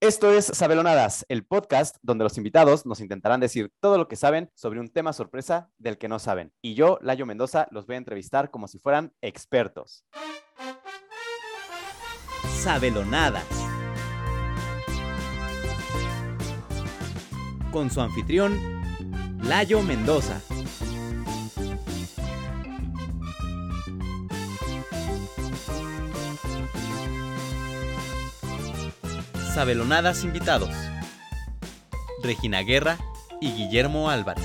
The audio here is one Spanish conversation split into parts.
Esto es Sabelonadas, el podcast donde los invitados nos intentarán decir todo lo que saben sobre un tema sorpresa del que no saben. Y yo, Layo Mendoza, los voy a entrevistar como si fueran expertos. Sabelonadas. Con su anfitrión, Layo Mendoza. Sabelonadas invitados. Regina Guerra y Guillermo Álvarez.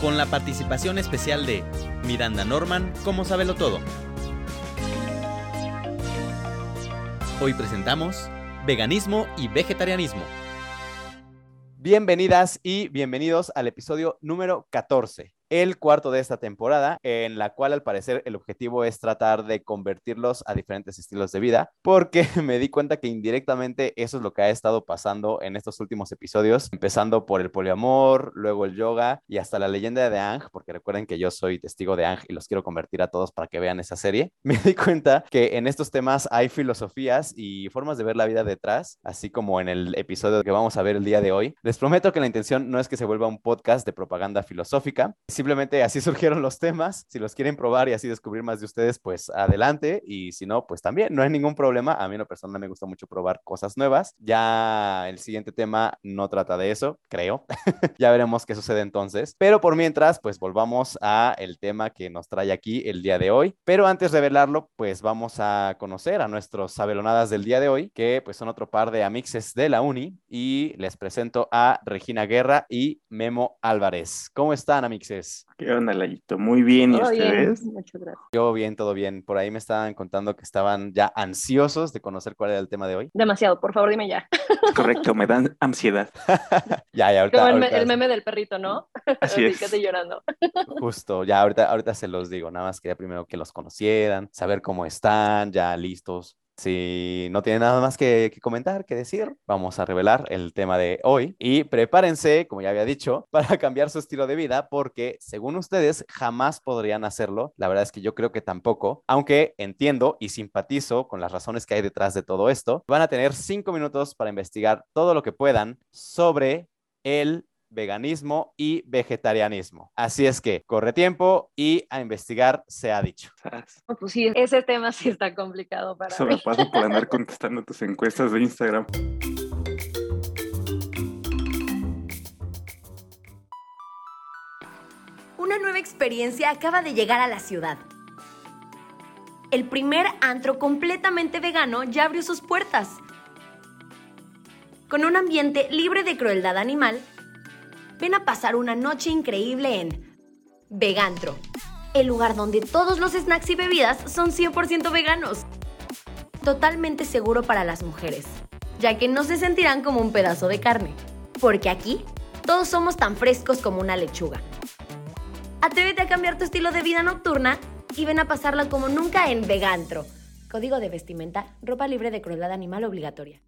Con la participación especial de Miranda Norman como Sabelo Todo. Hoy presentamos Veganismo y Vegetarianismo. Bienvenidas y bienvenidos al episodio número 14 el cuarto de esta temporada, en la cual al parecer el objetivo es tratar de convertirlos a diferentes estilos de vida, porque me di cuenta que indirectamente eso es lo que ha estado pasando en estos últimos episodios, empezando por el poliamor, luego el yoga y hasta la leyenda de Ang, porque recuerden que yo soy testigo de Ang y los quiero convertir a todos para que vean esa serie. Me di cuenta que en estos temas hay filosofías y formas de ver la vida detrás, así como en el episodio que vamos a ver el día de hoy. Les prometo que la intención no es que se vuelva un podcast de propaganda filosófica, simplemente así surgieron los temas. Si los quieren probar y así descubrir más de ustedes, pues adelante. Y si no, pues también, no hay ningún problema. A mí en lo personal me gusta mucho probar cosas nuevas. Ya el siguiente tema no trata de eso, creo. ya veremos qué sucede entonces. Pero por mientras, pues volvamos a el tema que nos trae aquí el día de hoy. Pero antes de revelarlo, pues vamos a conocer a nuestros sabelonadas del día de hoy, que pues son otro par de amixes de la uni. Y les presento a Regina Guerra y Memo Álvarez. ¿Cómo están, amixes? ¿Qué onda, Layito? Muy bien, ¿y ustedes? muchas gracias. Yo bien, todo bien. Por ahí me estaban contando que estaban ya ansiosos de conocer cuál era el tema de hoy. Demasiado, por favor, dime ya. Correcto, me dan ansiedad. ya, ya, ahorita. Como el, ahorita- el meme del perrito, ¿no? Así es. que estoy llorando. Justo, ya ahorita, ahorita se los digo. Nada más quería primero que los conocieran, saber cómo están, ya listos. Si no tienen nada más que, que comentar, que decir, vamos a revelar el tema de hoy. Y prepárense, como ya había dicho, para cambiar su estilo de vida, porque según ustedes jamás podrían hacerlo. La verdad es que yo creo que tampoco, aunque entiendo y simpatizo con las razones que hay detrás de todo esto. Van a tener cinco minutos para investigar todo lo que puedan sobre el veganismo y vegetarianismo. Así es que corre tiempo y a investigar se ha dicho. No, Pues sí, ese tema sí está complicado para Eso mí. me pasa por andar contestando tus encuestas de Instagram. Una nueva experiencia acaba de llegar a la ciudad. El primer antro completamente vegano ya abrió sus puertas. Con un ambiente libre de crueldad animal, ven a pasar una noche increíble en Vegantro, el lugar donde todos los snacks y bebidas son 100% veganos. Totalmente seguro para las mujeres, ya que no se sentirán como un pedazo de carne, porque aquí todos somos tan frescos como una lechuga. Atrévete a cambiar tu estilo de vida nocturna y ven a pasarla como nunca en Vegantro. Código de vestimenta, ropa libre de crueldad animal obligatoria.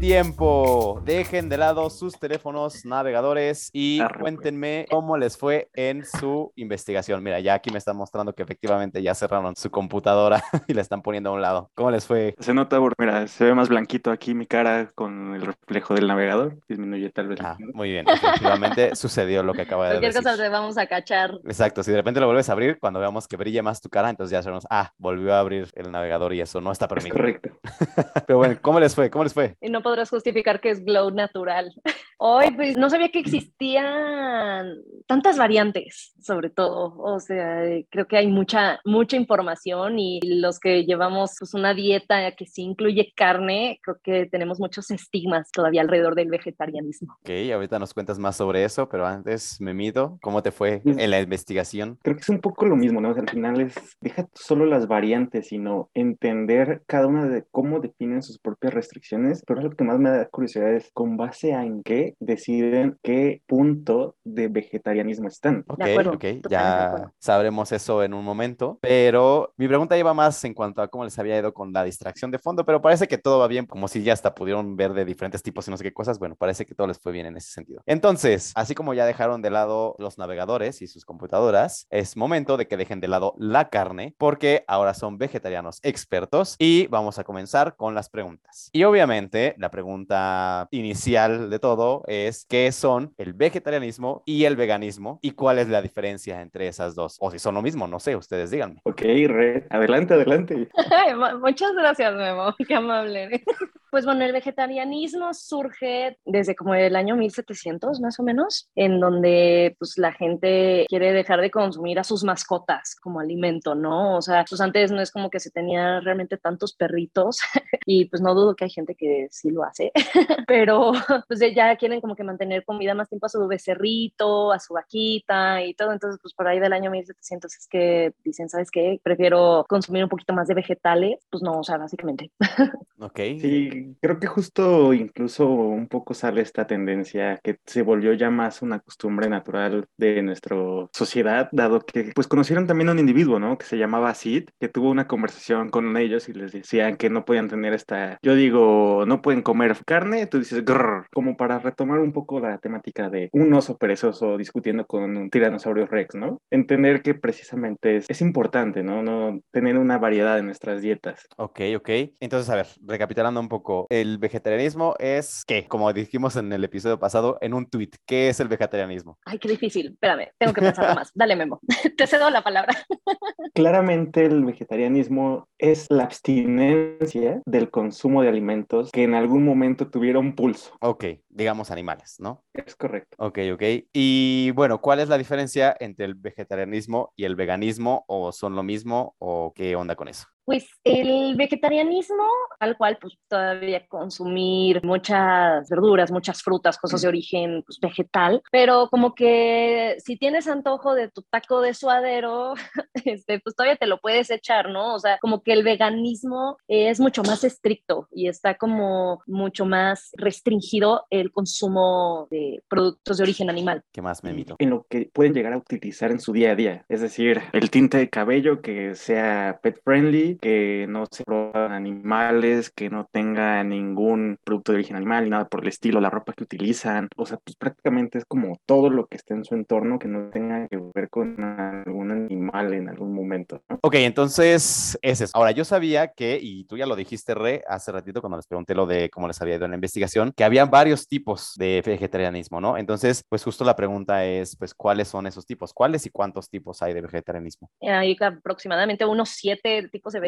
Tiempo. Dejen de lado sus teléfonos navegadores y Arre, pues. cuéntenme cómo les fue en su investigación. Mira, ya aquí me están mostrando que efectivamente ya cerraron su computadora y la están poniendo a un lado. ¿Cómo les fue? Se nota, mira, se ve más blanquito aquí mi cara con el reflejo del navegador. Disminuye tal vez. Ah, muy bien, efectivamente sucedió lo que acaba de Cualquier decir. cosa te vamos a cachar. Exacto, si de repente lo vuelves a abrir, cuando veamos que brille más tu cara, entonces ya sabemos, ah, volvió a abrir el navegador y eso no está Es permitido. correcto. Pero bueno, ¿cómo les fue? ¿Cómo les fue? Y no podrás justificar que es glow natural. Hoy, pues, no sabía que existían tantas variantes, sobre todo. O sea, creo que hay mucha, mucha información y los que llevamos pues, una dieta que sí incluye carne, creo que tenemos muchos estigmas todavía alrededor del vegetarianismo. Ok, ahorita nos cuentas más sobre eso, pero antes, Memito, ¿cómo te fue Pues- en la investigación? Creo que es un poco lo mismo, ¿no? O sea, al final es, deja solo las variantes, sino entender cada una de cómo definen sus propias restricciones, pero algo que más me da curiosidad es con base a en qué deciden qué punto de vegetarianismo están. Ok, De acuerdo, ok, ya sabremos eso en un momento, pero mi pregunta iba más en cuanto a cómo les había ido con la distracción de fondo, pero parece que todo va bien, como si ya hasta pudieron ver de diferentes tipos y no sé qué cosas, bueno, parece que todo les fue bien en ese sentido. Entonces, así como ya dejaron de lado los navegadores y sus computadoras, es momento de que dejen de lado la carne, porque ahora son vegetarianos expertos y vamos a comenzar con las preguntas. Y obviamente, la pregunta inicial de todo es, ¿qué son el vegetarianismo y el veganismo? ¿Y cuál es la diferencia entre esas dos? O si son lo mismo, no sé, ustedes díganme. Ok, Red, adelante, adelante. Muchas gracias, Memo, qué amable. Pues bueno, el vegetarianismo surge desde como el año 1700 más o menos, en donde pues la gente quiere dejar de consumir a sus mascotas como alimento, ¿no? O sea, pues antes no es como que se tenía realmente tantos perritos y pues no dudo que hay gente que sí lo hace, pero pues ya quieren como que mantener con vida más tiempo a su becerrito, a su vaquita y todo, entonces pues por ahí del año 1700 es que dicen, ¿sabes qué? Prefiero consumir un poquito más de vegetales, pues no, o sea, básicamente. ¿Ok? Sí, creo que justo incluso un poco sale esta tendencia que se volvió ya más una costumbre natural de nuestra sociedad, dado que pues conocieron también a un individuo, ¿no? Que se llamaba Sid, que tuvo una conversación con ellos y les decían que no podían tener esta, yo digo, no pueden comer carne, tú dices, grrr, como para retomar un poco la temática de un oso perezoso discutiendo con un tiranosaurio rex, ¿no? Entender que precisamente es, es importante, ¿no? No tener una variedad en nuestras dietas. Ok, ok. Entonces, a ver, recapitulando un poco, el vegetarianismo es ¿qué? Como dijimos en el episodio pasado, en un tweet, ¿qué es el vegetarianismo? Ay, qué difícil. Espérame, tengo que pensar más. Dale, Memo. Te cedo la palabra. Claramente el vegetarianismo es la abstinencia del consumo de alimentos que en algún momento tuvieron pulso. Ok, digamos animales, ¿no? Es correcto. Ok, ok. Y bueno, ¿cuál es la diferencia entre el vegetarianismo y el veganismo? ¿O son lo mismo? ¿O qué onda con eso? Pues el vegetarianismo, al cual pues todavía consumir muchas verduras, muchas frutas, cosas de origen pues, vegetal, pero como que si tienes antojo de tu taco de suadero, este, pues todavía te lo puedes echar, ¿no? O sea, como que el veganismo es mucho más estricto y está como mucho más restringido el consumo de productos de origen animal. ¿Qué más me mito? En lo que pueden llegar a utilizar en su día a día. Es decir, el tinte de cabello que sea pet friendly, que no se proban animales, que no tenga ningún producto de origen animal ni nada por el estilo, la ropa que utilizan. O sea, pues prácticamente es como todo lo que esté en su entorno que no tenga que ver con algún animal en algún momento. ¿no? Ok, entonces es eso. Ahora, yo sabía que, y tú ya lo dijiste, Re, hace ratito cuando les pregunté lo de cómo les había ido en la investigación, que había varios tipos de vegetarianismo, ¿no? Entonces, pues justo la pregunta es, pues, ¿cuáles son esos tipos? ¿Cuáles y cuántos tipos hay de vegetarianismo? Hay aproximadamente unos siete tipos de vegetarianismo,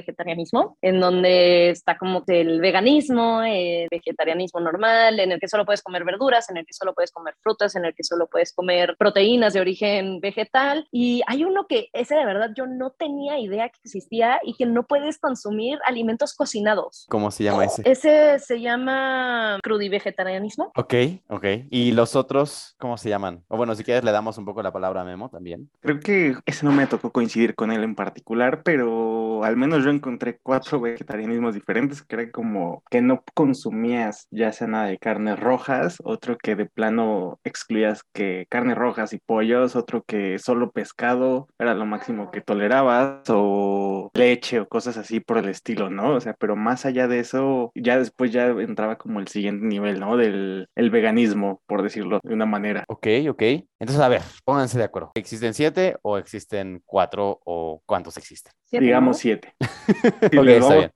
en donde está como el veganismo, el vegetarianismo normal, en el que solo puedes comer verduras, en el que solo puedes comer frutas, en el que solo puedes comer proteínas de origen vegetal. Y hay uno que ese de verdad yo no tenía idea que existía y que no puedes consumir alimentos cocinados. ¿Cómo se llama ese? Ese se llama crudivegetarianismo. Ok, ok. ¿Y los otros, cómo se llaman? O bueno, si quieres le damos un poco la palabra a Memo también. Creo que ese no me tocó coincidir con él en particular, pero al menos yo encontré cuatro vegetarianismos diferentes, que era como que no consumías ya sea nada de carnes rojas, otro que de plano excluías que carnes rojas y pollos, otro que solo pescado era lo máximo que tolerabas, o leche o cosas así por el estilo, ¿no? O sea, pero más allá de eso, ya después ya entraba como el siguiente nivel, ¿no? Del el veganismo, por decirlo de una manera. Ok, ok. Entonces, a ver, pónganse de acuerdo. ¿Existen siete o existen cuatro o cuántos existen? ¿Siete, digamos no? siete. Ok, Y les está vamos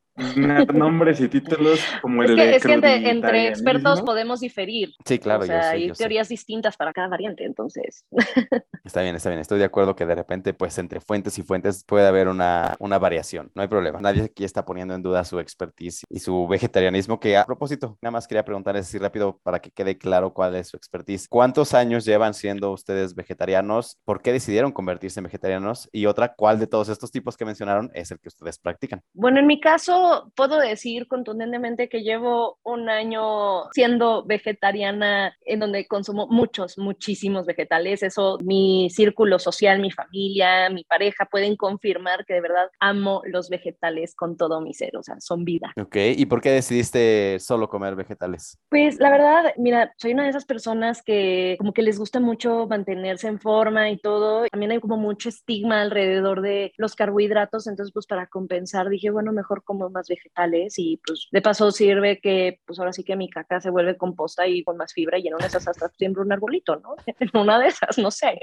nombres y títulos como Es el que, de es que entre, entre expertos podemos diferir. Sí, claro, o yo sea, sé, hay yo sé. teorías distintas para cada variante, entonces. Está bien, está bien. Estoy de acuerdo que de repente, pues entre fuentes y fuentes puede haber una, una variación. No hay problema. Nadie aquí está poniendo en duda su expertise y su vegetarianismo, que a propósito, nada más quería preguntarles así rápido para que quede claro cuál es su expertise. ¿Cuántos años llevan siendo ustedes vegetarianos? ¿Por qué decidieron convertirse en vegetarianos? Y otra, ¿cuál de todos estos tipos que mencionaron es el que ustedes practican? Bueno, en mi caso, puedo, puedo decir contundentemente que llevo un año siendo vegetariana en donde consumo muchos, muchísimos vegetales. Eso mi círculo social, mi familia, mi pareja pueden confirmar que de verdad amo los vegetales con todo mi ser, o sea, son vida. Ok, ¿y por qué decidiste solo comer vegetales? Pues la verdad, mira, soy una de esas personas que como que les gusta mucho mantenerse en forma y todo. También hay como mucho estigma alrededor de los carbohidratos, entonces pues para compensar dije, bueno, mejor como más vegetales y pues de paso sirve que pues ahora sí que mi caca se vuelve composta y con más fibra y en una de esas hasta siempre un arbolito, ¿no? En una de esas, no sé.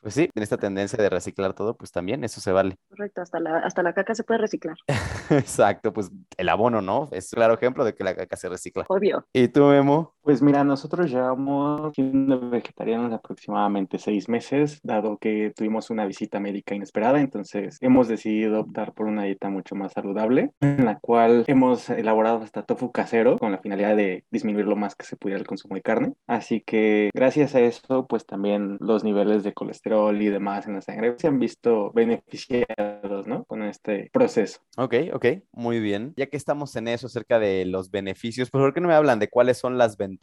Pues sí, en esta tendencia de reciclar todo, pues también eso se vale. Correcto, hasta la, hasta la caca se puede reciclar. Exacto, pues el abono, ¿no? Es claro ejemplo de que la caca se recicla. Obvio. ¿Y tú, Memo? Pues mira, nosotros llevamos siendo vegetarianos aproximadamente seis meses, dado que tuvimos una visita médica inesperada, entonces hemos decidido optar por una dieta mucho más saludable, en la cual hemos elaborado hasta tofu casero con la finalidad de disminuir lo más que se pudiera el consumo de carne. Así que gracias a eso, pues también los niveles de colesterol y demás en la sangre se han visto beneficiados, ¿no? Con este proceso. Ok, ok, muy bien. Ya que estamos en eso acerca de los beneficios, pues ¿por qué no me hablan de cuáles son las ventajas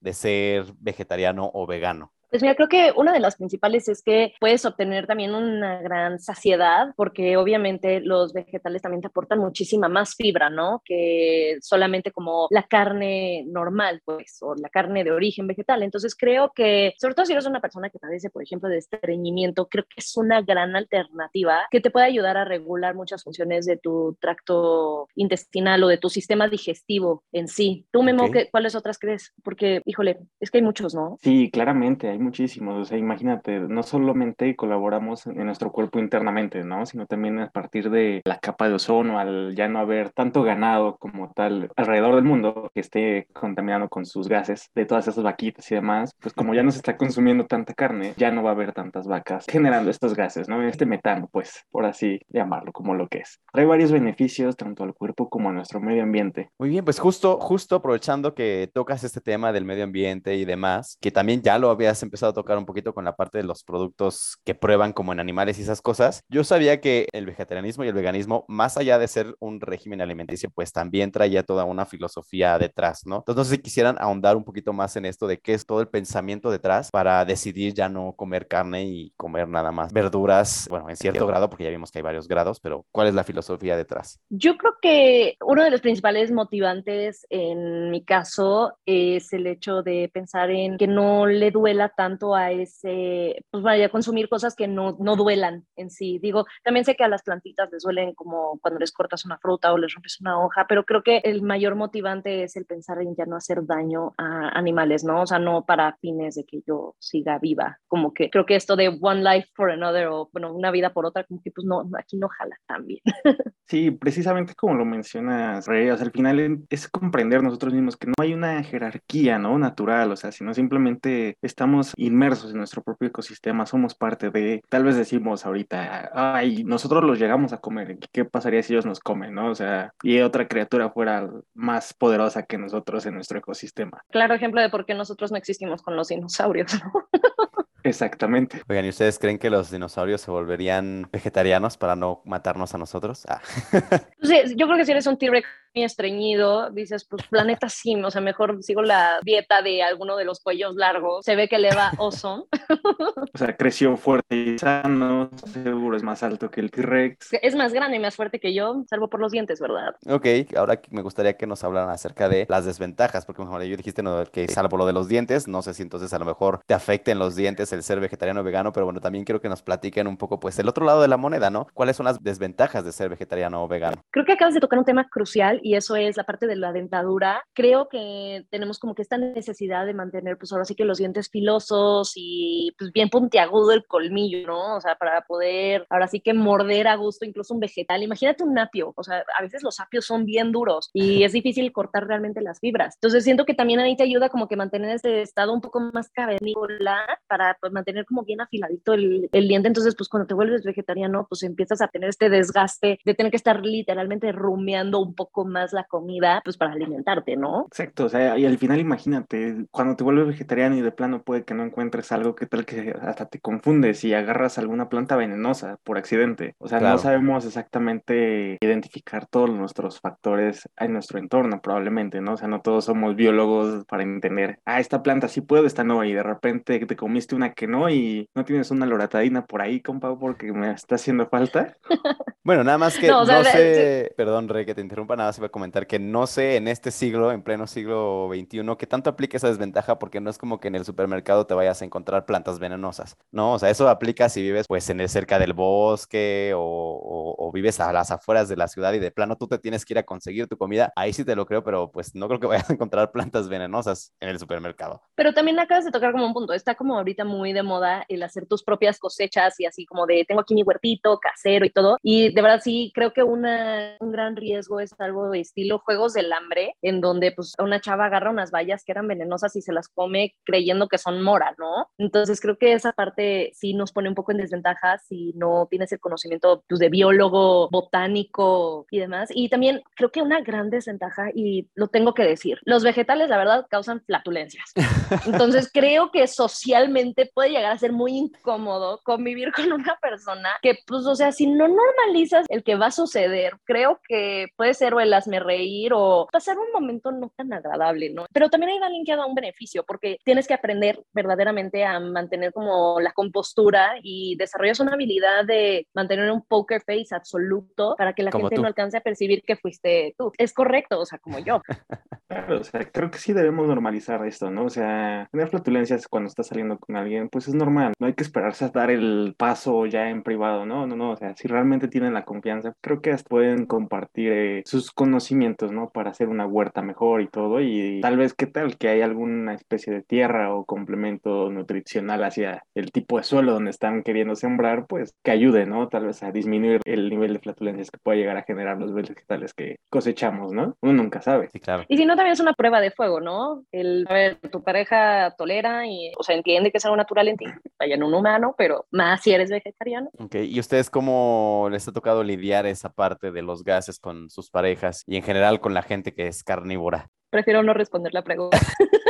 de ser vegetariano o vegano? Pues mira, creo que una de las principales es que puedes obtener también una gran saciedad, porque obviamente los vegetales también te aportan muchísima más fibra, ¿no? Que solamente como la carne normal, pues, o la carne de origen vegetal. Entonces creo que, sobre todo si eres una persona que padece, por ejemplo, de estreñimiento, creo que es una gran alternativa que te puede ayudar a regular muchas funciones de tu tracto intestinal o de tu sistema digestivo en sí. Tú, Memo, Ok. ¿qué- ¿cuáles otras crees? Porque, híjole, es que hay muchos, ¿no? Sí, claramente, hay muchísimos. O sea, imagínate, no solamente colaboramos en nuestro cuerpo internamente, ¿no? Sino también a partir de la capa de ozono, al ya no haber tanto ganado como tal alrededor del mundo que esté contaminando con sus gases de todas esas vaquitas y demás, pues como ya no se está consumiendo tanta carne, ya no va a haber tantas vacas generando estos gases, ¿no? Este metano, pues, por así llamarlo, como lo que es. Trae varios beneficios tanto al cuerpo como a nuestro medio ambiente. Muy bien, pues justo, justo aprovechando que tocas este tema del medio ambiente y demás, que también ya lo habías empezado a tocar un poquito con la parte de los productos que prueban como en animales y esas cosas, yo sabía que el vegetarianismo y el veganismo, más allá de ser un régimen alimenticio, pues también traía toda una filosofía detrás, ¿no? Entonces, no sé si quisieran ahondar un poquito más en esto de qué es todo el pensamiento detrás para decidir ya no comer carne y comer nada más verduras, bueno, en cierto grado, porque ya vimos que hay varios grados, pero ¿cuál es la filosofía detrás? Yo creo que uno de los principales motivantes en mi caso es el hecho de pensar en que no le duela tanto a ese, pues vaya, consumir cosas que no, no duelan en sí. Digo, también sé que a las plantitas les duelen como cuando les cortas una fruta o les rompes una hoja, pero creo que el mayor motivante es el pensar en ya no hacer daño a animales, ¿no? O sea, no para fines de que yo siga viva. Como que creo que esto de one life for another o, bueno, una vida por otra, como que pues no, aquí no jala tan bien. Sí, precisamente como lo mencionas, Rey, al final es comprender nosotros mismos que no hay una jerarquía, ¿no? Natural, o sea, sino simplemente estamos inmersos en nuestro propio ecosistema, somos parte de, tal vez decimos ahorita, ay, nosotros los llegamos a comer, ¿qué pasaría si ellos nos comen, ¿no? O sea, y otra criatura fuera más poderosa que nosotros en nuestro ecosistema. Claro ejemplo de por qué nosotros no existimos con los dinosaurios, ¿no? Exactamente. Oigan, ¿y ustedes creen que los dinosaurios se volverían vegetarianos para no matarnos a nosotros? Ah. Sí, yo creo que si eres un T-Rex muy estreñido, dices, pues planeta sí, o sea, mejor sigo la dieta de alguno de los cuellos largos, se ve que le va oso. O sea, creció fuerte y sano, seguro es más alto que el T-Rex. Es más grande y más fuerte que yo, salvo por los dientes, ¿verdad? Ok, ahora me gustaría que nos hablaran acerca de las desventajas, porque mejor yo dijiste no, que salvo lo de los dientes, no sé si entonces a lo mejor te afecten los dientes el ser vegetariano o vegano, pero bueno, también quiero que nos platiquen un poco pues el otro lado de la moneda, ¿no? ¿Cuáles son las desventajas de ser vegetariano o vegano? Creo que acabas de tocar un tema crucial y eso es la parte de la dentadura. Creo que tenemos como que esta necesidad de mantener, pues ahora sí que los dientes filosos y pues bien puntiagudo el colmillo, ¿no? O sea, para poder ahora sí que morder a gusto incluso un vegetal. Imagínate un apio, o sea, a veces los apios son bien duros y es difícil cortar realmente las fibras. Entonces siento que también ahí te ayuda como que mantener este estado un poco más cavernícola para pues mantener como bien afiladito el, el diente. Entonces, pues cuando te vuelves vegetariano, pues empiezas a tener este desgaste de tener que estar literalmente rumiando un poco más la comida, pues para alimentarte, ¿no? Exacto, o sea, y al final imagínate, cuando te vuelves vegetariano y de plano puede que no encuentres algo que tal que hasta te confundes y agarras alguna planta venenosa por accidente. O sea, no sabemos exactamente identificar todos nuestros factores en nuestro entorno, probablemente, ¿no? O sea, no todos somos biólogos para entender, ah, esta planta sí puede, esta no, y de repente te comiste una que no y no tienes una loratadina por ahí, compa, porque me está haciendo falta. bueno, nada más que no, sé, perdón, Rey, que te interrumpa, nada más iba a comentar que no sé en este siglo, en pleno siglo XXI, que tanto aplica esa desventaja porque no es como que en el supermercado te vayas a encontrar plantas venenosas, ¿no? O sea, eso aplica si vives pues en el cerca del bosque o, o vives a las afueras de la ciudad y de plano tú te tienes que ir a conseguir tu comida, ahí sí te lo creo, pero pues no creo que vayas a encontrar plantas venenosas en el supermercado. Pero también acabas de tocar como un punto, está como ahorita muy de moda el hacer tus propias cosechas y así como de tengo aquí mi huertito casero y todo, y de verdad sí creo que una, un gran riesgo es algo de estilo juegos del hambre, en donde pues una chava agarra unas bayas que eran venenosas y se las come creyendo que son mora, ¿no? Entonces creo que esa parte sí nos pone un poco en desventaja si no tienes el conocimiento pues, de biólogo, botánico y demás. Y también creo que una gran desventaja, y lo tengo que decir, los vegetales la verdad causan flatulencias. Entonces creo que socialmente puede llegar a ser muy incómodo convivir con una persona que pues o sea, si no normalizas el que va a suceder, creo que puede ser o el hazme reír o pasar un momento no tan agradable, ¿no? Pero también hay alguien que da un beneficio porque tienes que aprender verdaderamente a mantener como la compostura y desarrollas una habilidad de mantener un poker face absoluto para que la gente no alcance a percibir que fuiste tú. Es correcto, o sea, como yo. Claro, o sea, creo que sí debemos normalizar esto, ¿no? O sea, tener flatulencias cuando estás saliendo con alguien, pues es normal. No hay que esperarse a dar el paso ya en privado, ¿no? No, no, o sea, si realmente tienen la confianza, creo que pueden compartir eh, sus conocimientos, ¿no? Para hacer una huerta mejor y todo. Y tal vez, ¿qué tal? Que hay alguna especie de tierra o complemento nutricional hacia el tipo de suelo donde están queriendo sembrar, pues que ayude, ¿no? Tal vez a disminuir el nivel de flatulencias que puede llegar a generar los vegetales que cosechamos, ¿no? Uno nunca sabe. Sí, claro. Y si no, también es una prueba de fuego, ¿no? El, a ver, tu pareja tolera y, o sea, entiende que es algo natural en ti, vaya en un humano, pero más si eres vegetariano. Ok, ¿y ustedes cómo les ha tocado lidiar esa parte de los gases con sus parejas y en general con la gente que es carnívora? Prefiero no responder la pregunta.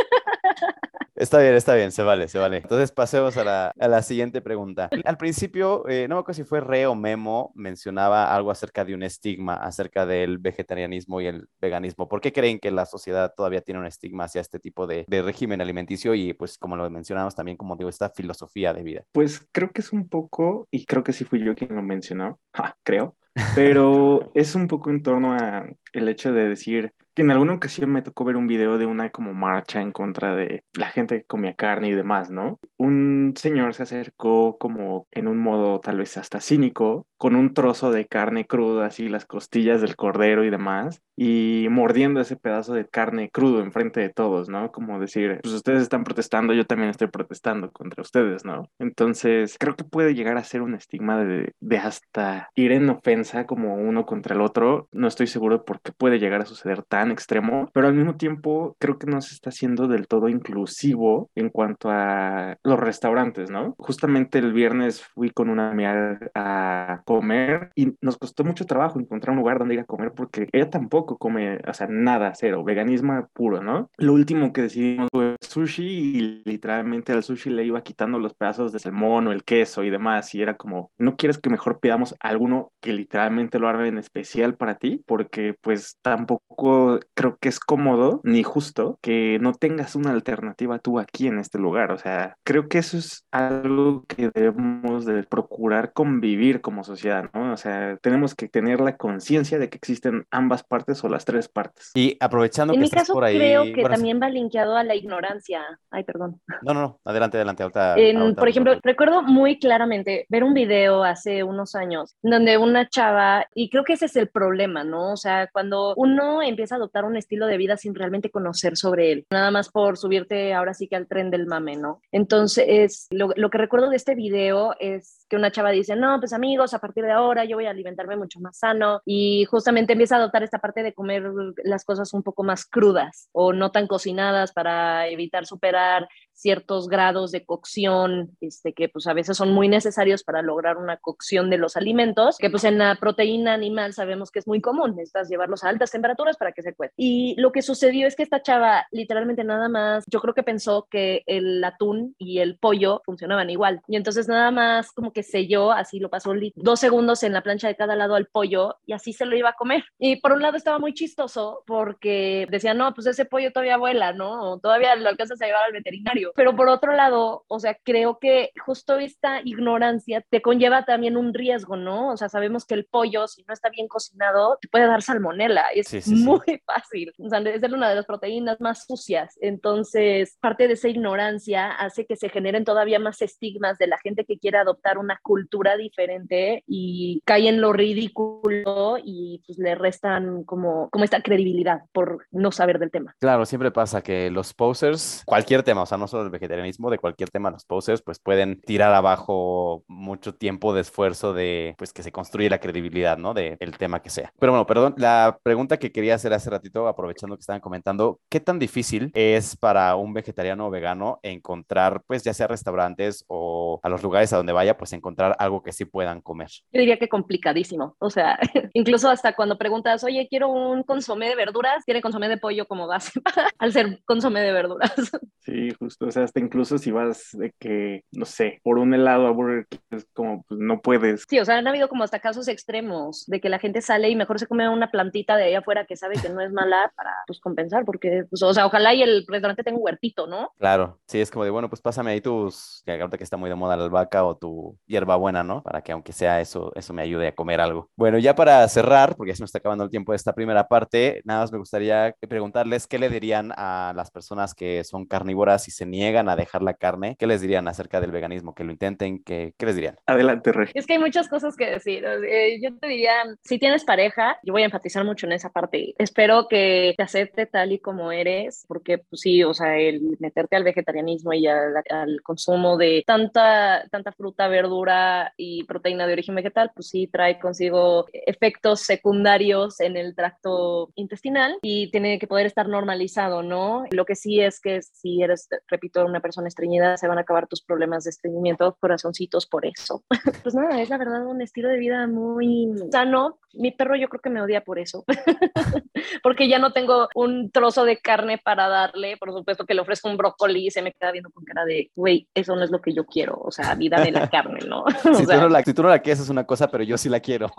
Está bien, está bien, se vale, se vale. Entonces pasemos a la, siguiente pregunta. Al principio, eh, no me acuerdo si fue Re o Memo, mencionaba algo acerca de un estigma, acerca del vegetarianismo y el veganismo. ¿Por qué creen que la sociedad todavía tiene un estigma hacia este tipo de, de régimen alimenticio y pues como lo mencionamos también, como digo, esta filosofía de vida? Pues creo que es un poco, y creo que sí fui yo quien lo mencionó, creo, pero es un poco en torno a el hecho de decir, que en alguna ocasión me tocó ver un video de una como marcha en contra de la gente que comía carne y demás, ¿no? Un señor se acercó como en un modo tal vez hasta cínico, con un trozo de carne cruda, así las costillas del cordero y demás, y mordiendo ese pedazo de carne crudo enfrente de todos, ¿no? Como decir, pues ustedes están protestando, yo también estoy protestando contra ustedes, ¿no? Entonces, creo que puede llegar a ser un estigma de, de hasta ir en ofensa como uno contra el otro, no estoy seguro por qué puede llegar a suceder tan extremo, pero al mismo tiempo creo que no se está haciendo del todo inclusivo en cuanto a los restaurantes, ¿no? Justamente el viernes fui con una amiga a comer y nos costó mucho trabajo encontrar un lugar donde ir a comer porque ella tampoco come, o sea, nada, cero, veganismo puro, ¿no? Lo último que decidimos fue sushi y literalmente al sushi le iba quitando los pedazos de salmón o el queso y demás y era como, ¿no quieres que mejor pidamos alguno que literalmente lo haga en especial para ti? Porque pues tampoco creo que es cómodo ni justo que no tengas una alternativa tú aquí en este lugar. O sea, creo que eso es algo que debemos de procurar convivir como sociedad, ¿no? O sea, tenemos que tener la conciencia de que existen ambas partes o las tres partes. Y aprovechando en que mi estás caso, por ahí... creo que bueno, también va linkeado a la ignorancia. Ay, perdón. No, no, no, adelante, adelante. ahorita- En- ahorita por ejemplo, vemos. recuerdo muy claramente ver un video hace unos años donde una chava, y creo que ese es el problema, ¿no? O sea, cuando uno empieza a adoptar un estilo de vida sin realmente conocer sobre él, nada más por subirte ahora sí que al tren del mame, ¿no? Entonces, lo, lo que recuerdo de este video es que una chava dice, no, pues amigos, a partir de ahora yo voy a alimentarme mucho más sano y justamente empieza a adoptar esta parte de comer las cosas un poco más crudas o no tan cocinadas para evitar superar ciertos grados de cocción, este, que pues a veces son muy necesarios para lograr una cocción de los alimentos, que pues en la proteína animal sabemos que es muy común, necesitas llevarlos a altas temperaturas para que se cuecen. Y lo que sucedió es que esta chava literalmente nada más, yo creo que pensó que el atún y el pollo funcionaban igual. Y entonces nada más como que selló, así lo pasó dos segundos en la plancha de cada lado al pollo y así se lo iba a comer. Y por un lado estaba muy chistoso porque decía, no, pues ese pollo todavía vuela, ¿no? Todavía lo alcanzas a llevar al veterinario. Pero por otro lado, o sea, creo que justo esta ignorancia te conlleva también un riesgo, ¿no? O sea, sabemos que el pollo, si no está bien cocinado, te puede dar salmonela. Es muy fácil. O sea, es una de las proteínas más sucias. Entonces, parte de esa ignorancia hace que se generen todavía más estigmas de la gente que quiere adoptar una cultura diferente y cae en lo ridículo y pues le restan como, como esta credibilidad por no saber del tema. Claro, siempre pasa que los posers, cualquier tema, o sea, no solo el vegetarianismo, de cualquier tema, los posers pues pueden tirar abajo mucho tiempo de esfuerzo de pues que se construye la credibilidad, ¿no? De el tema que sea. Pero bueno, perdón, la pregunta que quería hacer hace ratito, aprovechando que estaban comentando, ¿qué tan difícil es para un vegetariano o vegano encontrar, pues ya sea restaurantes o a los lugares a donde vaya, pues encontrar algo que sí puedan comer? Yo diría que complicadísimo. O sea, incluso hasta cuando preguntas, oye, quiero un consomé de verduras, tiene consomé de pollo como base al ser consomé de verduras. Sí, justo. O sea, hasta incluso si vas de que, no sé, por un helado a Burger King, es como, pues no puedes. Sí, o sea, han habido como hasta casos extremos de que la gente sale y mejor se come una plantita de ahí afuera que sabe que no es mala para, pues, compensar, porque, pues, o sea, ojalá y el restaurante tenga un huertito, ¿no? Claro, sí, es como de, bueno, pues pásame ahí tus, que ahorita que está muy de moda la albahaca o tu hierba buena, ¿no? Para que aunque sea eso, eso me ayude a comer algo. Bueno, ya para cerrar, porque ya se me está acabando el tiempo de esta primera parte, nada más me gustaría preguntarles qué le dirían a las personas que son carnívoras y se niegan a dejar la carne, ¿qué les dirían acerca del veganismo? Que lo intenten, ¿qué, qué les dirían? Adelante, Rey. Es que hay muchas cosas que decir. Eh, yo te diría, si tienes pareja, yo voy a enfatizar mucho en esa parte. Espero que te acepte tal y como eres, porque pues sí, o sea, el meterte al vegetarianismo y al, al consumo de tanta, tanta fruta, verdura y proteína de origen vegetal, pues sí trae consigo efectos secundarios en el tracto intestinal y tiene que poder estar normalizado, ¿no? Lo que sí es que si eres, repito, una persona estreñida, se van a acabar tus problemas de estreñimiento, corazoncitos por eso. pues nada, es la verdad un estilo de vida muy sano. Mi perro yo creo que me odia por eso, porque ya no tengo un trozo de carne para darle, por supuesto que le ofrezco un brócoli y se me queda viendo con cara de, güey, eso no es lo que yo quiero, o sea, vida de la carne, ¿no? si, tú no la, si tú no la quieres es una cosa, pero yo sí la quiero.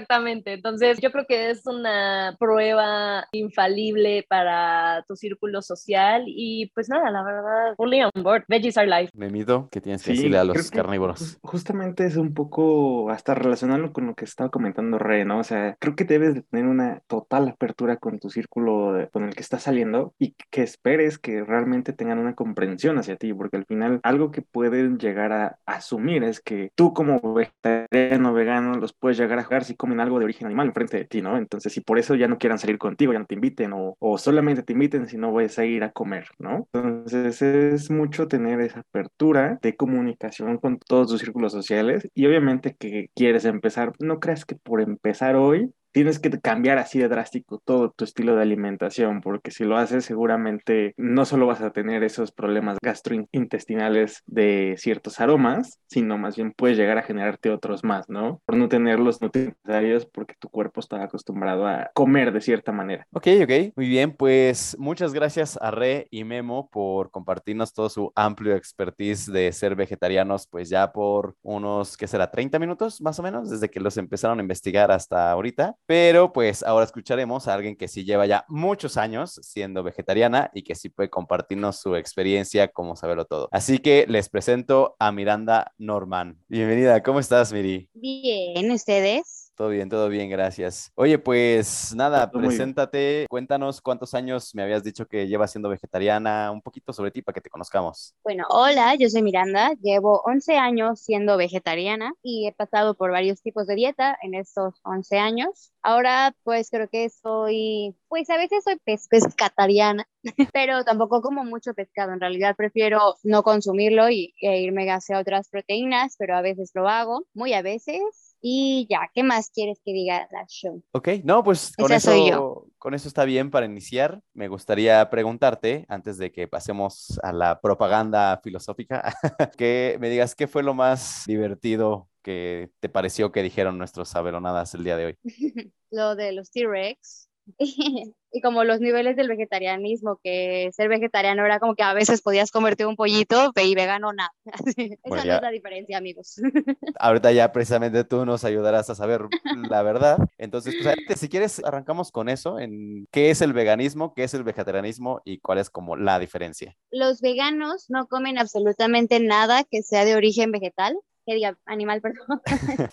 Exactamente, entonces yo creo que es una prueba infalible para tu círculo social y pues nada, la verdad, fully on board, veggies are life. Memito, ¿qué tienes que decirle a los carnívoros? Justamente es un poco hasta relacionarlo con lo que estaba comentando Re, ¿no? O sea, creo que debes de tener una total apertura con tu círculo con el que estás saliendo y que esperes que realmente tengan una comprensión hacia ti, porque al final algo que pueden llegar a asumir es que tú como vegetariano, vegano, los puedes llegar a jugar si comen algo de origen animal enfrente de ti, ¿no? Entonces, si por eso ya no quieran salir contigo, ya no te inviten o, o solamente te inviten si no vas a ir a comer, ¿no? Entonces, es mucho tener esa apertura de comunicación con todos tus círculos sociales y obviamente que quieres empezar, no creas que por empezar hoy tienes que cambiar así de drástico todo tu estilo de alimentación, porque si lo haces seguramente no solo vas a tener esos problemas gastrointestinales de ciertos aromas, sino más bien puedes llegar a generarte otros más, ¿no? Por no tener los nutrientes necesarios porque tu cuerpo está acostumbrado a comer de cierta manera. Ok, ok, muy bien, pues muchas gracias a Re y Memo por compartirnos todo su amplio expertise de ser vegetarianos, pues ya por unos, ¿qué será? 30 minutos más o menos, desde que los empezaron a investigar hasta ahorita. Pero pues ahora escucharemos a alguien que sí lleva ya muchos años siendo vegetariana y que sí puede compartirnos su experiencia, como saberlo todo. Así que les presento a Miranda Norman. Bienvenida, ¿cómo estás, Miri? Bien, ¿ustedes? Todo bien, todo bien, gracias. Oye, pues nada, preséntate, cuéntanos cuántos años me habías dicho que llevas siendo vegetariana, un poquito sobre ti para que te conozcamos. Bueno, hola, yo soy Miranda, llevo 11 años siendo vegetariana y he pasado por varios tipos de dieta en estos 11 años. Ahora, pues creo que soy, pues a veces soy pescatariana, pero tampoco como mucho pescado. En realidad prefiero no consumirlo y, e irme hacia otras proteínas, pero a veces lo hago, muy a veces Y ya, ¿qué más quieres que diga la show? Ok, no, pues con Esa eso, con eso está bien para iniciar. Me gustaría preguntarte, antes de que pasemos a la propaganda filosófica, que me digas qué fue lo más divertido que te pareció que dijeron nuestros saberonadas el día de hoy. Lo de los T-Rex. y como los niveles del vegetarianismo, que ser vegetariano era como que a veces podías comerte un pollito y vegano nada. Esa Bueno, no es la diferencia, amigos. Ahorita ya precisamente tú nos ayudarás a saber la verdad. Entonces, pues si quieres, arrancamos con eso, en qué es el veganismo, qué es el vegetarianismo y cuál es como la diferencia. Los veganos no comen absolutamente nada que sea de origen vegetal, que diga animal, perdón.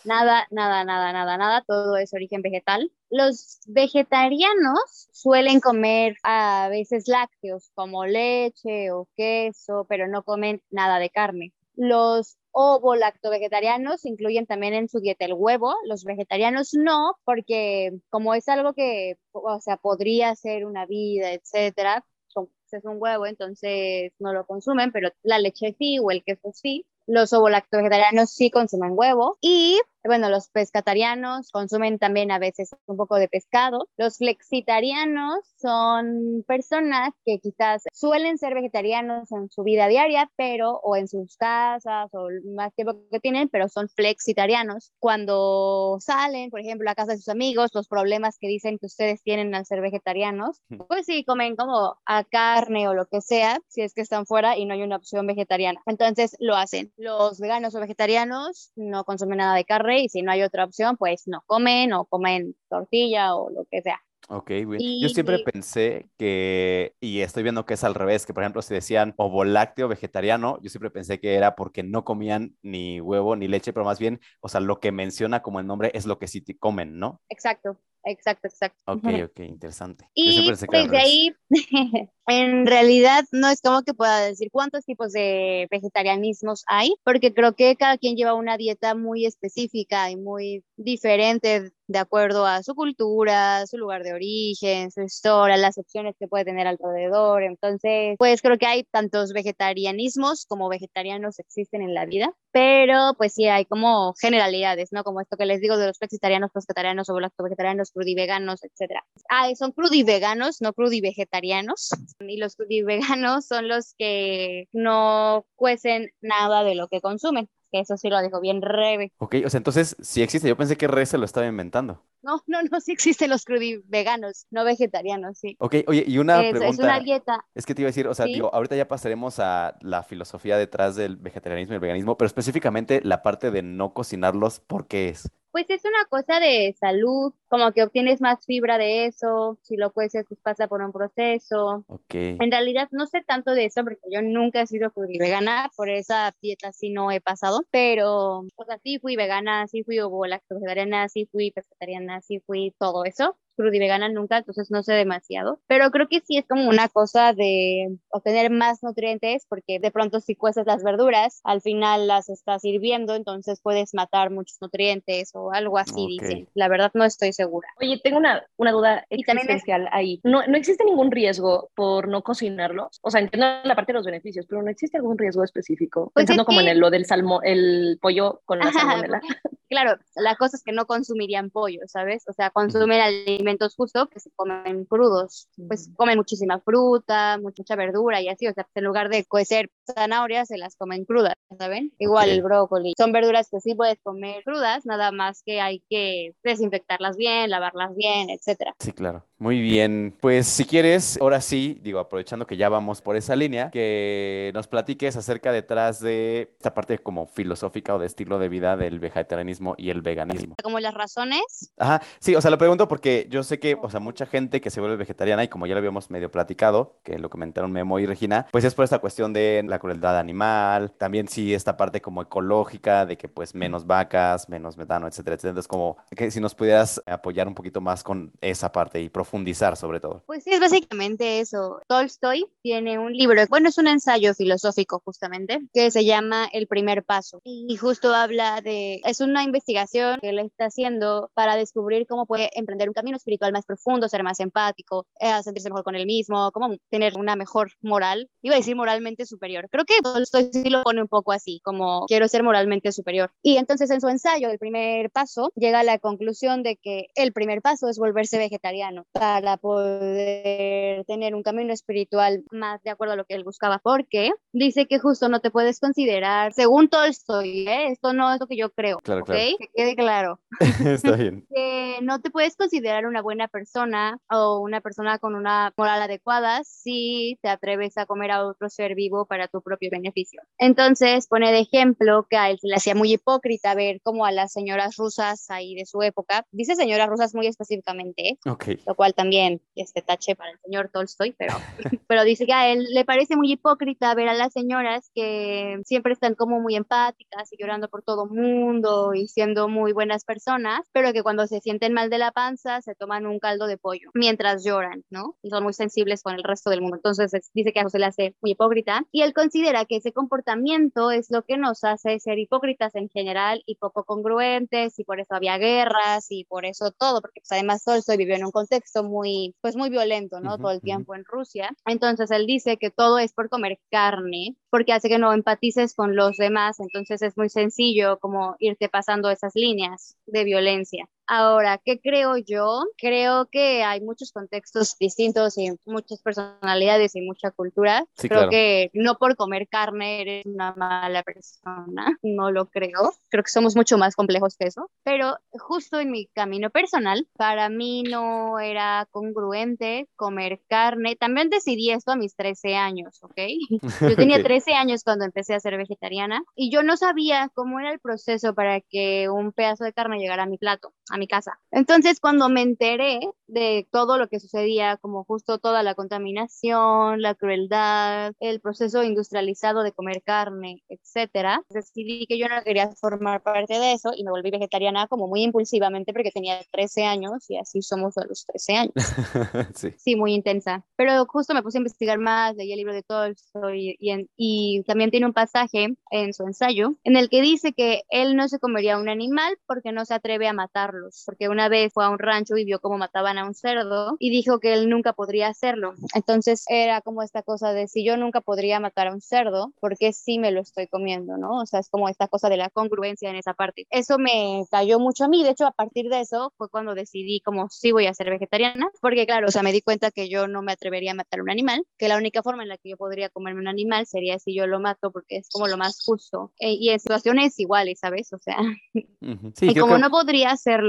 nada, nada, nada, nada, nada, todo es origen vegetal. Los vegetarianos suelen comer a veces lácteos como leche o queso, pero no comen nada de carne. Los ovo-lacto-vegetarianos incluyen también en su dieta el huevo, los vegetarianos no, porque como es algo que, o sea, podría ser una vida, etcétera, es un huevo, entonces no lo consumen, pero la leche sí o el queso sí. Los ovo-lacto-vegetarianos sí consumen huevo y, bueno, los pescatarianos consumen también a veces un poco de pescado. Los flexitarianos son personas que quizás suelen ser vegetarianos en su vida diaria, pero o en sus casas o más tiempo que tienen, pero son flexitarianos. Cuando salen, por ejemplo, a casa de sus amigos, los problemas que dicen que ustedes tienen al ser vegetarianos, pues sí, comen como a carne o lo que sea, si es que están fuera y no hay una opción vegetariana. Entonces lo hacen. Los veganos o vegetarianos no consumen nada de carne y si no hay otra opción, pues no comen o comen tortilla o lo que sea. Ok, güey. Yo siempre Y- pensé que, y estoy viendo que es al revés, que por ejemplo si decían ovo lácteo vegetariano, yo siempre pensé que era porque no comían ni huevo ni leche, pero más bien, o sea, lo que menciona como el nombre es lo que sí te comen, ¿no? Exacto, exacto, exacto. Ok, ok, interesante. Yo siempre Y pensé que era al pues de revés. ahí, en realidad no es como que pueda decir cuántos tipos de vegetarianismos hay, porque creo que cada quien lleva una dieta muy específica y muy diferente de acuerdo a su cultura, su lugar de origen, su historia, las opciones que puede tener alrededor. Entonces, pues creo que hay tantos vegetarianismos como vegetarianos existen en la vida, pero pues sí hay como generalidades, ¿no? Como esto que les digo de los flexitarianos, pescatarianos, o vegetarianos, crudiveganos, etcétera. Ah, son crudiveganos, no crudivegetarianos. Y los crudiveganos son los que no cuecen nada de lo que consumen. Que eso sí lo dijo bien Rebe. Ok, o sea, entonces sí existe. Yo pensé que Re se lo estaba inventando. No, no, no, sí existen los crudiveganos, no vegetarianos, sí. Ok, oye, y una Es, es pregunta. una dieta. Es que te iba a decir, o sea, Sí. digo, ahorita ya pasaremos a la filosofía detrás del vegetarianismo y el veganismo, pero específicamente la parte de no cocinarlos, ¿por qué es? Pues es una cosa de salud, como que obtienes más fibra de eso, si lo cueces pues pasa por un proceso. Ok. En realidad no sé tanto de eso porque yo nunca he sido vegana, por esa dieta sí no he pasado, pero o sea, sí fui vegana, sí fui ovo-lacto-vegetariana, sí fui pescatariana, sí fui todo eso. Crudivegana nunca, entonces no sé demasiado, pero creo que sí es como una cosa de obtener más nutrientes porque de pronto si cueces las verduras, al final las estás hirviendo, entonces puedes matar muchos nutrientes o algo así, Ok. dicen. La verdad no estoy segura. Oye, tengo una, una duda Y también es- existencial ahí. No, no existe ningún riesgo por no cocinarlos. O sea, entiendo la parte de los beneficios, pero no existe algún riesgo específico. Pues es Pensando como en que- el- lo del salmo, el pollo con la salmonela. Claro, la cosa es que no consumirían pollo, ¿sabes? O sea, consumen alimentos justo que se comen crudos. Pues comen muchísima fruta, mucha, verdura y así. O sea, en lugar de cocer zanahorias, se las comen crudas, ¿saben? Igual Ok. el brócoli. Son verduras que sí puedes comer crudas, nada más que hay que desinfectarlas bien, lavarlas bien, etcétera. Sí, claro. Muy bien. Pues si quieres, ahora sí, digo, aprovechando que ya vamos por esa línea, que nos platiques acerca detrás de esta parte como filosófica o de estilo de vida del vegetarianismo y el veganismo. Como las razones, Ajá, sí, o sea, lo pregunto porque yo sé que, o sea, mucha gente que se vuelve vegetariana y como ya lo habíamos medio platicado, que lo comentaron Memo y Regina, pues es por esta cuestión de la crueldad animal, también sí esta parte como ecológica, de que pues menos vacas, menos metano, etcétera, etcétera. Entonces, como que si nos pudieras apoyar un poquito más con esa parte y profundizar sobre todo. Pues sí, es básicamente eso. Tolstoy tiene un libro, bueno, es un ensayo filosófico justamente, que se llama El primer paso. Y justo habla de, es una investigación que él está haciendo para descubrir cómo puede emprender un camino espiritual más profundo, ser más empático, eh, sentirse mejor con él mismo, como tener una mejor moral. Iba a decir moralmente superior. Creo que Tolstoy sí lo pone un poco así, como quiero ser moralmente superior. Y entonces en su ensayo, el primer paso, llega a la conclusión de que el primer paso es volverse vegetariano para poder tener un camino espiritual más de acuerdo a lo que él buscaba, porque dice que justo no te puedes considerar, según Tolstoy, ¿eh? esto no es lo que yo creo, Claro, ¿ok? claro. Que quede claro Está bien. que no te puedes considerar una buena persona o una persona con una moral adecuada si te atreves a comer a otro ser vivo para tu propio beneficio. Entonces pone de ejemplo que a él se le hacía muy hipócrita ver como a las señoras rusas ahí de su época, dice señoras rusas muy específicamente, ¿eh? Ok. lo cual también este tache para el señor Tolstoy, pero, pero dice que a él le parece muy hipócrita ver a las señoras que siempre están como muy empáticas y llorando por todo mundo y siendo muy buenas personas, pero que cuando se sienten mal de la panza se toman un caldo de pollo mientras lloran, ¿no? Y son muy sensibles con el resto del mundo. Entonces es- dice que a se le hace muy hipócrita y él considera que ese comportamiento es lo que nos hace ser hipócritas en general y poco congruentes y por eso había guerras y por eso todo, porque pues, además Tolstoy vivió en un contexto muy, pues muy violento, ¿no? Ujú, todo el tiempo en Rusia. Entonces él dice que todo es por comer carne, porque hace que no empatices con los demás, entonces es muy sencillo como irte pasando esas líneas de violencia. Ahora, ¿qué creo yo? Creo que hay muchos contextos distintos y muchas personalidades y mucha cultura. Sí, creo claro. que no por comer carne eres una mala persona, no lo creo. Creo que somos mucho más complejos que eso. Pero justo en mi camino personal, para mí no era congruente comer carne. También decidí esto a mis 13 años, ¿ok? Yo tenía Ok. 13 años cuando empecé a ser vegetariana y yo no sabía cómo era el proceso para que un pedazo de carne llegara a mi plato, a mi casa. Entonces, cuando me enteré de todo lo que sucedía, como justo toda la contaminación, la crueldad, el proceso industrializado de comer carne, etcétera, decidí que yo no quería formar parte de eso y me volví vegetariana como muy impulsivamente porque tenía 13 años y así somos a los 13 años. sí. Sí, muy intensa. Pero justo me puse a investigar más, leí el libro de Tolstoy y, en- y también tiene un pasaje en su ensayo en el que dice que él no se comería un animal porque no se atreve a matarlos, porque una vez fue a un rancho y vio cómo mataban a un cerdo y dijo que él nunca podría hacerlo. Entonces era como esta cosa de si yo nunca podría matar a un cerdo, ¿por qué sí me lo estoy comiendo, no? O sea, es como esta cosa de la congruencia en esa parte. Eso me cayó mucho a mí, de hecho a partir de eso fue cuando decidí como sí voy a ser vegetariana, porque claro, o sea, me di cuenta que yo no me atrevería a matar un animal, que la única forma en la que yo podría comerme un animal sería si yo lo mato porque es como lo más justo Eh, y en situaciones iguales, ¿sabes? O sea. Sí, y creo como que- no podría hacerlo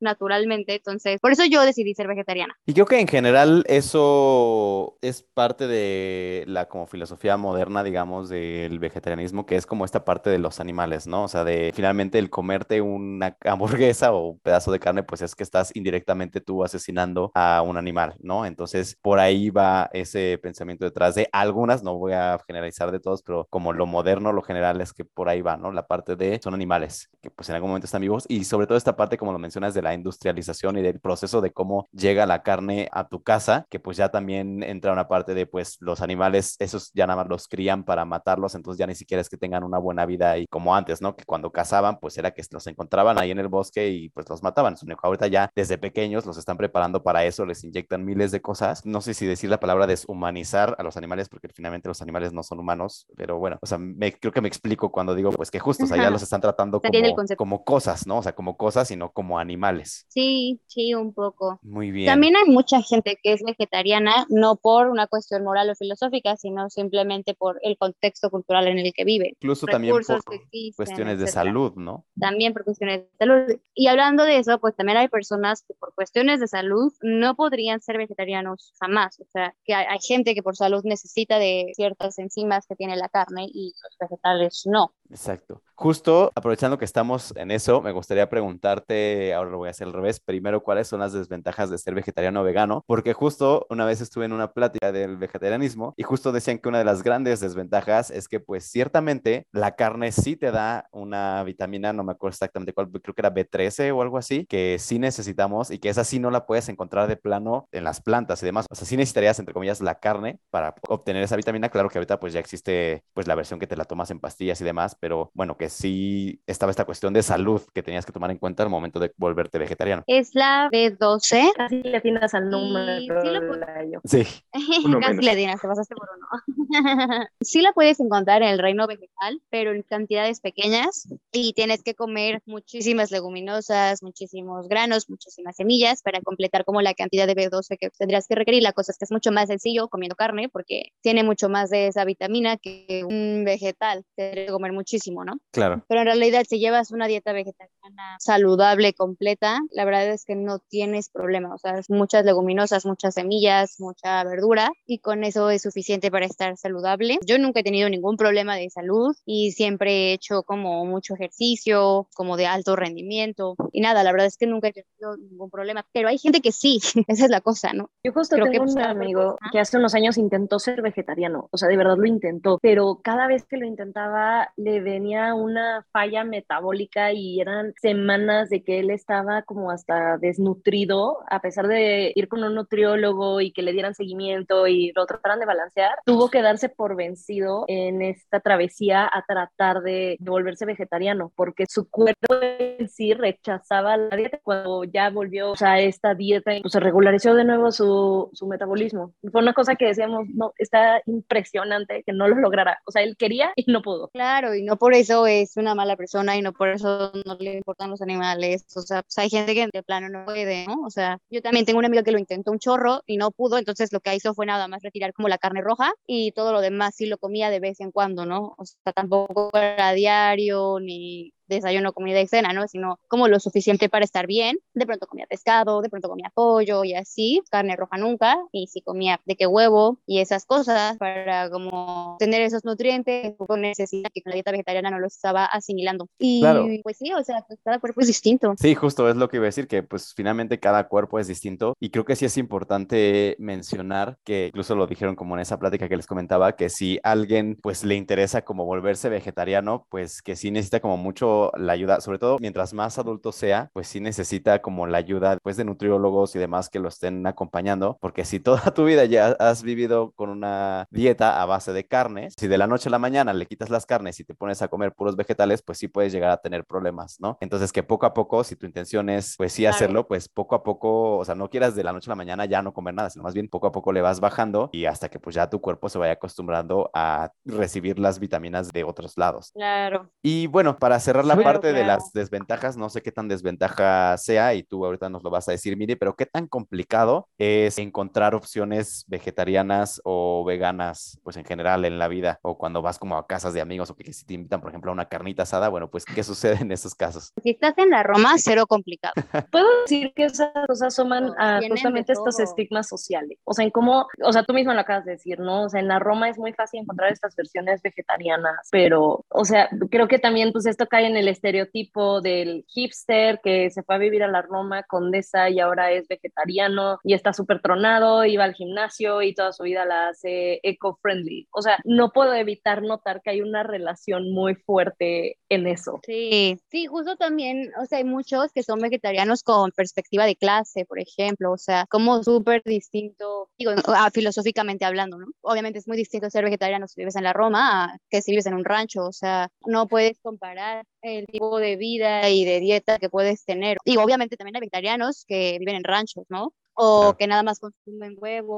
naturalmente, entonces por eso yo decidí ser vegetariana. Y creo que en general eso es parte de la como filosofía moderna, digamos, del vegetarianismo, que es como esta parte de los animales, ¿no? O sea, de finalmente el comerte una hamburguesa o un pedazo de carne, pues es que estás indirectamente tú asesinando a un animal, ¿no? Entonces, por ahí va ese pensamiento detrás de algunas, no voy a generalizar de todos, pero como lo moderno, lo general es que por ahí va, ¿no? La parte de son animales que pues en algún momento están vivos y sobre todo esta parte, como lo mencionas, de la industrialización y del proceso de cómo llega la carne a tu casa, que pues ya también entra una parte de pues los animales, esos ya nada más los crían para matarlos, entonces ya ni siquiera es que tengan una buena vida ahí como antes, ¿no? Que cuando cazaban pues era que los encontraban ahí en el bosque y pues los mataban. Sino ahorita ya desde pequeños los están preparando para eso, les inyectan miles de cosas. No sé si decir la palabra deshumanizar a los animales porque finalmente los animales no son humanos, pero bueno, o sea, me, creo que me explico cuando digo pues que justo, o sea, ya los están tratando como, como cosas, ¿no? O sea, como cosas y no como animales. Sí, sí, un poco. Muy bien. También hay mucha gente que es vegetariana, no por una cuestión moral o filosófica, sino simplemente por el contexto cultural en el que vive. Incluso también recursos por que existen, cuestiones de etcétera. salud, ¿no? También por cuestiones de salud. Y hablando de eso, pues también hay personas que por cuestiones de salud no podrían ser vegetarianos jamás. O sea, que hay, hay gente que por salud necesita de ciertas enzimas que tiene la carne y los vegetales no. Exacto. Justo aprovechando que estamos en eso, me gustaría preguntarte, ahora lo voy a hacer al revés, primero, ¿cuáles son las desventajas de ser vegetariano o vegano? Porque justo una vez estuve en una plática del vegetarianismo y justo decían que una de las grandes desventajas es que pues ciertamente la carne sí te da una vitamina, no me acuerdo exactamente cuál, creo que era B13 o algo así, que sí necesitamos y que esa sí no la puedes encontrar de plano en las plantas y demás. O sea, sí necesitarías, entre comillas, la carne para obtener esa vitamina. Claro que ahorita pues ya existe pues la versión que te la tomas en pastillas y demás, pero bueno, que sí estaba esta cuestión de salud que tenías que tomar en cuenta al momento de volverte vegetariano. Es la B12. Casi le atinas al número. sí lo Uno Casi menos. le atinas, te pasaste por uno. sí la puedes encontrar en el reino vegetal, pero en cantidades pequeñas y tienes que comer muchísimas leguminosas, muchísimos granos, muchísimas semillas para completar como la cantidad de B12 que tendrías que requerir. La cosa es que es mucho más sencillo comiendo carne porque tiene mucho más de esa vitamina que un vegetal. Tendrías que comer muchísimo, ¿no? Claro. Pero en realidad, si llevas una dieta vegetariana saludable, completa, la verdad es que no tienes problema. O sea, muchas leguminosas, muchas semillas, mucha verdura y con eso es suficiente para estar saludable. Yo nunca he tenido ningún problema de salud y siempre he hecho como mucho ejercicio, como de alto rendimiento y nada, la verdad es que nunca he tenido ningún problema. Pero hay gente que sí, esa es la cosa, ¿no? Yo justo Creo que, tengo pues, un cada amigo cuerpo- que hace unos años intentó ser vegetariano, o sea, de verdad lo intentó, pero cada vez que lo intentaba le venía una falla metabólica y eran semanas de que él estaba como hasta desnutrido, a pesar de ir con un nutriólogo y que le dieran seguimiento y lo trataran de balancear, tuvo que darse por vencido en esta travesía a tratar de, volverse vegetariano, porque su cuerpo en sí rechazaba la dieta cuando ya volvió o sea, a esta dieta, pues se regularizó de nuevo su, su metabolismo. Fue una cosa que decíamos, no, está impresionante que no lo lograra. O sea, él quería y no pudo. Claro, y no por eso es una mala persona y no por eso no le importan los animales. O sea, pues hay gente que de plano no puede, ¿no? O sea, yo también tengo una amiga que lo intentó un chorro y no pudo, entonces lo que hizo fue nada más retirar como la carne roja y todo lo demás sí lo comía de vez en cuando, ¿no? O sea, tampoco era diario ni desayuno, comida y cena, ¿no? Sino como lo suficiente para estar bien. De pronto comía pescado, de pronto comía pollo y así, carne roja nunca, y sí comía de que huevo y esas cosas para como tener esos nutrientes que con necesidad que con la dieta vegetariana no lo estaba asimilando. Y Claro. pues sí, o sea, pues cada cuerpo es distinto. Sí, justo es lo que iba a decir, que pues finalmente cada cuerpo es distinto y creo que sí es importante mencionar que incluso lo dijeron como en esa plática que les comentaba, que si alguien pues le interesa como volverse vegetariano, pues que sí necesita como mucho la ayuda, sobre todo mientras más adulto sea, pues sí necesita como la ayuda pues de nutriólogos y demás que lo estén acompañando, porque si toda tu vida ya has vivido con una dieta a base de carnes, si de la noche a la mañana le quitas las carnes y te pones a comer puros vegetales, pues sí puedes llegar a tener problemas, ¿no? Entonces que poco a poco, si tu intención es pues sí hacerlo, pues poco a poco, o sea, no quieras de la noche a la mañana ya no comer nada, sino más bien poco a poco le vas bajando y hasta que pues ya tu cuerpo se vaya acostumbrando a recibir las vitaminas de otros lados. Claro. Y bueno, para cerrar la parte de claro. las desventajas, no sé qué tan desventaja sea y tú ahorita nos lo vas a decir, Miri, pero qué tan complicado es encontrar opciones vegetarianas o veganas, pues en general en la vida, o cuando vas como a casas de amigos o que si te invitan, por ejemplo, a una carnita asada, bueno, pues ¿qué sucede en esos casos? Si estás en la Roma, cero complicado. Puedo decir que esas cosas suman a de justamente estos estigmas sociales. O sea, en cómo, o sea, tú mismo lo acabas de decir, ¿no? O sea, en la Roma es muy fácil encontrar estas versiones vegetarianas, pero, o sea, creo que también, pues esto cae en el estereotipo del hipster que se fue a vivir a la Roma, condesa y ahora es vegetariano y está súper tronado, iba al gimnasio y toda su vida la hace eco-friendly. O sea, no puedo evitar notar que hay una relación muy fuerte en eso. Sí, sí, justo también, o sea, hay muchos que son vegetarianos con perspectiva de clase, por ejemplo, o sea, como súper distinto, digo, ah, filosóficamente hablando, ¿no? Obviamente es muy distinto ser vegetariano si vives en la Roma a que si vives en un rancho, o sea, no puedes comparar el tipo de vida y de dieta que puedes tener. Y obviamente también hay vegetarianos que viven en ranchos, ¿no? O Claro. que nada más consumen huevo,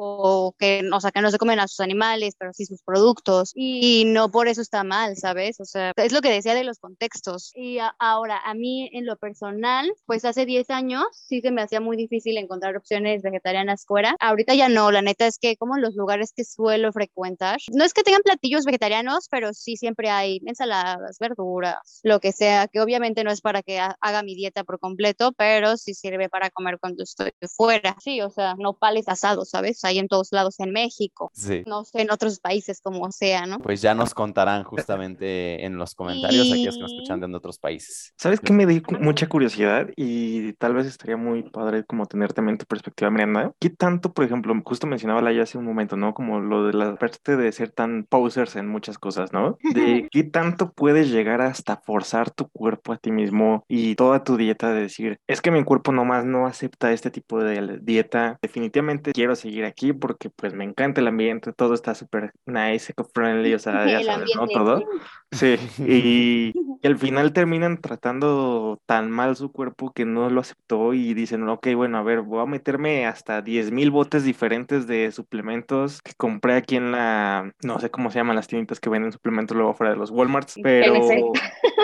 o que, o sea, que no se comen a sus animales, pero sí sus productos. Y no por eso está mal, ¿sabes? O sea, es lo que decía de los contextos. Y a- ahora, a mí en lo personal, pues hace 10 años sí se me hacía muy difícil encontrar opciones vegetarianas fuera. Ahorita ya no, la neta es que como en los lugares que suelo frecuentar, no es que tengan platillos vegetarianos, pero sí siempre hay ensaladas, verduras, lo que sea, que obviamente no es para que ha- haga mi dieta por completo, pero sí sirve para comer cuando estoy fuera. Sí, o sea, nopales asados, ¿sabes? Hay en todos lados en México. Sí. No sé, en otros países como sea, ¿no? Pues ya nos contarán justamente en los comentarios aquellos que nos Y- escuchan de otros países. ¿Sabes qué me dio mucha curiosidad? Y tal vez estaría muy padre como tener también tu perspectiva, Miranda. ¿Qué tanto, por ejemplo, justo mencionaba Laia hace un momento, ¿no? Como lo de la parte de ser tan posers en muchas cosas, ¿no? De qué tanto puedes llegar hasta forzar tu cuerpo a ti mismo y toda tu dieta de decir, es que mi cuerpo nomás no acepta este tipo de dieta, definitivamente quiero seguir aquí porque pues me encanta el ambiente, todo está súper nice, eco-friendly, o sea, ya sabes, ¿no? Todo. sí. Y, y al final terminan tratando tan mal su cuerpo que no lo aceptó y dicen, ok, bueno, a ver, voy a meterme hasta 10 mil botes diferentes de suplementos que compré aquí en la, no sé cómo se llaman las tienditas que venden suplementos luego fuera de los Walmarts, pero...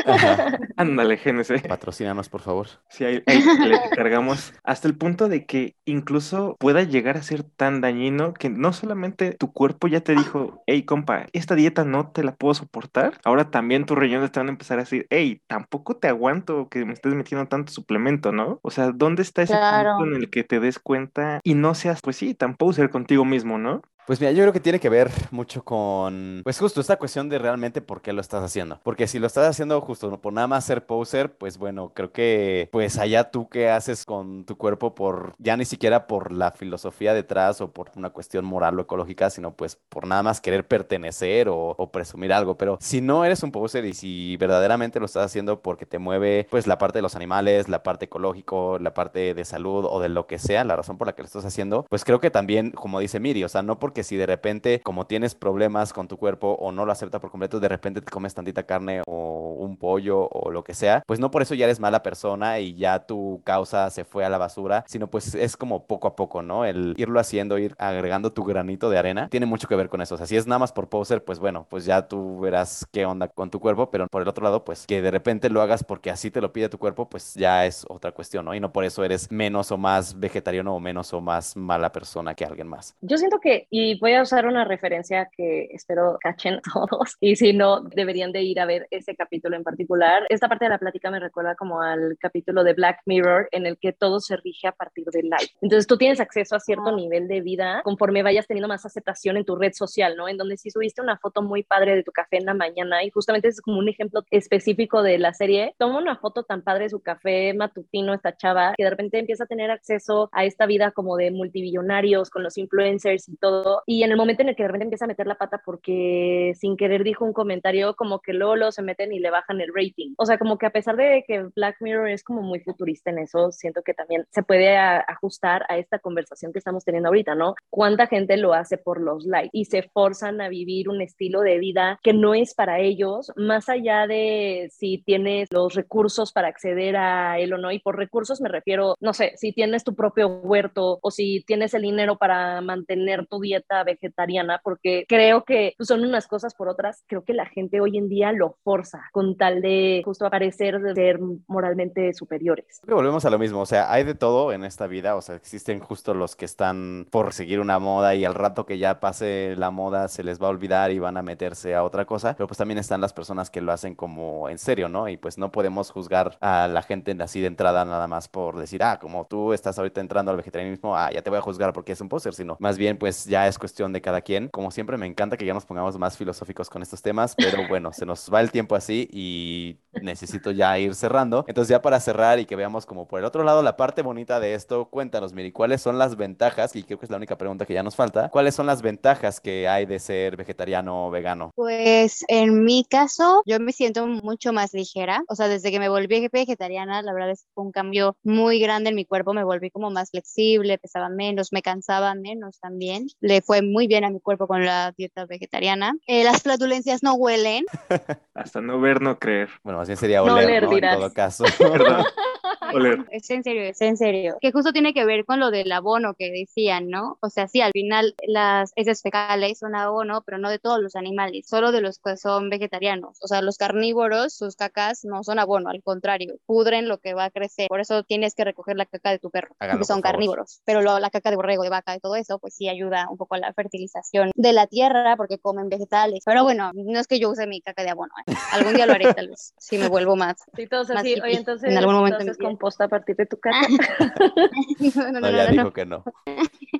Ándale, GNC. Patrocínanos, por favor. Sí, ahí, ahí le cargamos hasta el punto de que incluso pueda llegar a ser tan dañino que no solamente tu cuerpo ya te dijo, hey, compa, esta dieta no te la puedo soportar, ahora también tus riñones te van a empezar a decir, hey, tampoco te aguanto que me estés metiendo tanto suplemento, ¿no? O sea, ¿dónde está ese Claro. punto en el que te des cuenta y no seas, pues sí, tan poser contigo mismo, ¿no? Pues mira, yo creo que tiene que ver mucho con, pues justo esta cuestión de realmente por qué lo estás haciendo. Porque si lo estás haciendo justo por nada más ser poser, pues bueno, creo que pues allá tú qué haces con tu cuerpo por, ya ni siquiera por la filosofía detrás o por una cuestión moral o ecológica, sino pues por nada más querer pertenecer o, presumir algo. Pero si no eres un poser y si verdaderamente lo estás haciendo porque te mueve pues la parte de los animales, la parte ecológico, la parte de salud o de lo que sea, la razón por la que lo estás haciendo, pues creo que también, como dice Miri, o sea, no porque si de repente, como tienes problemas con tu cuerpo o no lo acepta por completo, de repente te comes tantita carne o un pollo o lo que sea, pues no por eso ya eres mala persona y ya tu causa se fue a la basura, sino pues es como poco a poco, ¿no? El irlo haciendo, ir agregando tu granito de arena, tiene mucho que ver con eso. O sea, si es nada más por poser, pues bueno, pues ya tú verás qué onda con tu cuerpo, pero por el otro lado, pues que de repente lo hagas porque así te lo pide tu cuerpo, pues ya es otra cuestión, ¿no? Y no por eso eres menos o más vegetariano o menos o más mala persona que alguien más. Yo siento que, voy a usar una referencia que espero cachen todos, y si no, deberían de ir a ver ese capítulo en particular. Esta parte de la plática me recuerda como al capítulo de Black Mirror, en el que todo se rige a partir del like. Entonces tú tienes acceso a cierto nivel de vida conforme vayas teniendo más aceptación en tu red social, ¿no? En donde si subiste una foto muy padre de tu café en la mañana, y justamente es como un ejemplo específico de la serie, toma una foto tan padre de su café matutino, esta chava, que de repente empieza a tener acceso a esta vida como de multimillonarios con los influencers y todo, y en el momento en el que de repente empieza a meter la pata porque sin querer dijo un comentario, como que luego, luego se meten y le bajan el rating. O sea, como que a pesar de que Black Mirror es como muy futurista en eso, siento que también se puede a- ajustar a esta conversación que estamos teniendo ahorita, ¿no? ¿Cuánta gente lo hace por los likes y se forzan a vivir un estilo de vida que no es para ellos, más allá de si tienes los recursos para acceder a él o no? Y por recursos me refiero, no sé, si tienes tu propio huerto o si tienes el dinero para mantener tu dieta vegetariana, porque creo que pues, son unas cosas por otras, creo que la gente hoy en día lo forza con tal de justo parecer de ser moralmente superiores. Volvemos a lo mismo, o sea, hay de todo en esta vida, o sea, existen justo los que están por seguir una moda y al rato que ya pase la moda se les va a olvidar y van a meterse a otra cosa, pero pues también están las personas que lo hacen como en serio, ¿no? Y pues no podemos juzgar a la gente así de entrada nada más por decir, ah, como tú estás ahorita entrando al vegetarianismo, ah, ya te voy a juzgar porque es un póster, sino más bien pues ya es cuestión de cada quien. Como siempre me encanta que ya nos pongamos más filosóficos con estos temas, pero bueno, se nos va el tiempo así y necesito ya ir cerrando. Entonces ya para cerrar y que veamos como por el otro lado la parte bonita de esto, cuéntanos, Miri, ¿cuáles son las ventajas? Y creo que es la única pregunta que ya nos falta. ¿Cuáles son las ventajas que hay de ser vegetariano o vegano? Pues en mi caso, yo me siento mucho más ligera. O sea, desde que me volví vegetariana, la verdad es que fue un cambio muy grande en mi cuerpo. Me volví como más flexible, pesaba menos, me cansaba menos también. Le fue muy bien a mi cuerpo con la dieta vegetariana. Eh, las flatulencias no huelen. Hasta no ver, no creer. Bueno, bien sería No oler, oler, ¿no? En dirás. todo caso. Oler. Es en serio, es en serio. Que justo tiene que ver con lo del abono que decían, ¿no? O sea, sí, al final las heces fecales son abono, pero no de todos los animales, solo de los que son vegetarianos. O sea, los carnívoros, sus cacas no son abono, al contrario, pudren lo que va a crecer. Por eso tienes que recoger la caca de tu perro, Háganlo, que son carnívoros. Pero lo- la caca de borrego, de vaca y todo eso, pues sí ayuda un poco a la fertilización de la tierra porque comen vegetales. Pero bueno, no es que yo use mi caca de abono, ¿eh? Algún día lo haré, tal vez, si me vuelvo más. Sí, todos Más así, hippie, oye, entonces, en algún momento entonces. Composta a partir de tu casa. no, no, No, no, ya no, no. dijo que no.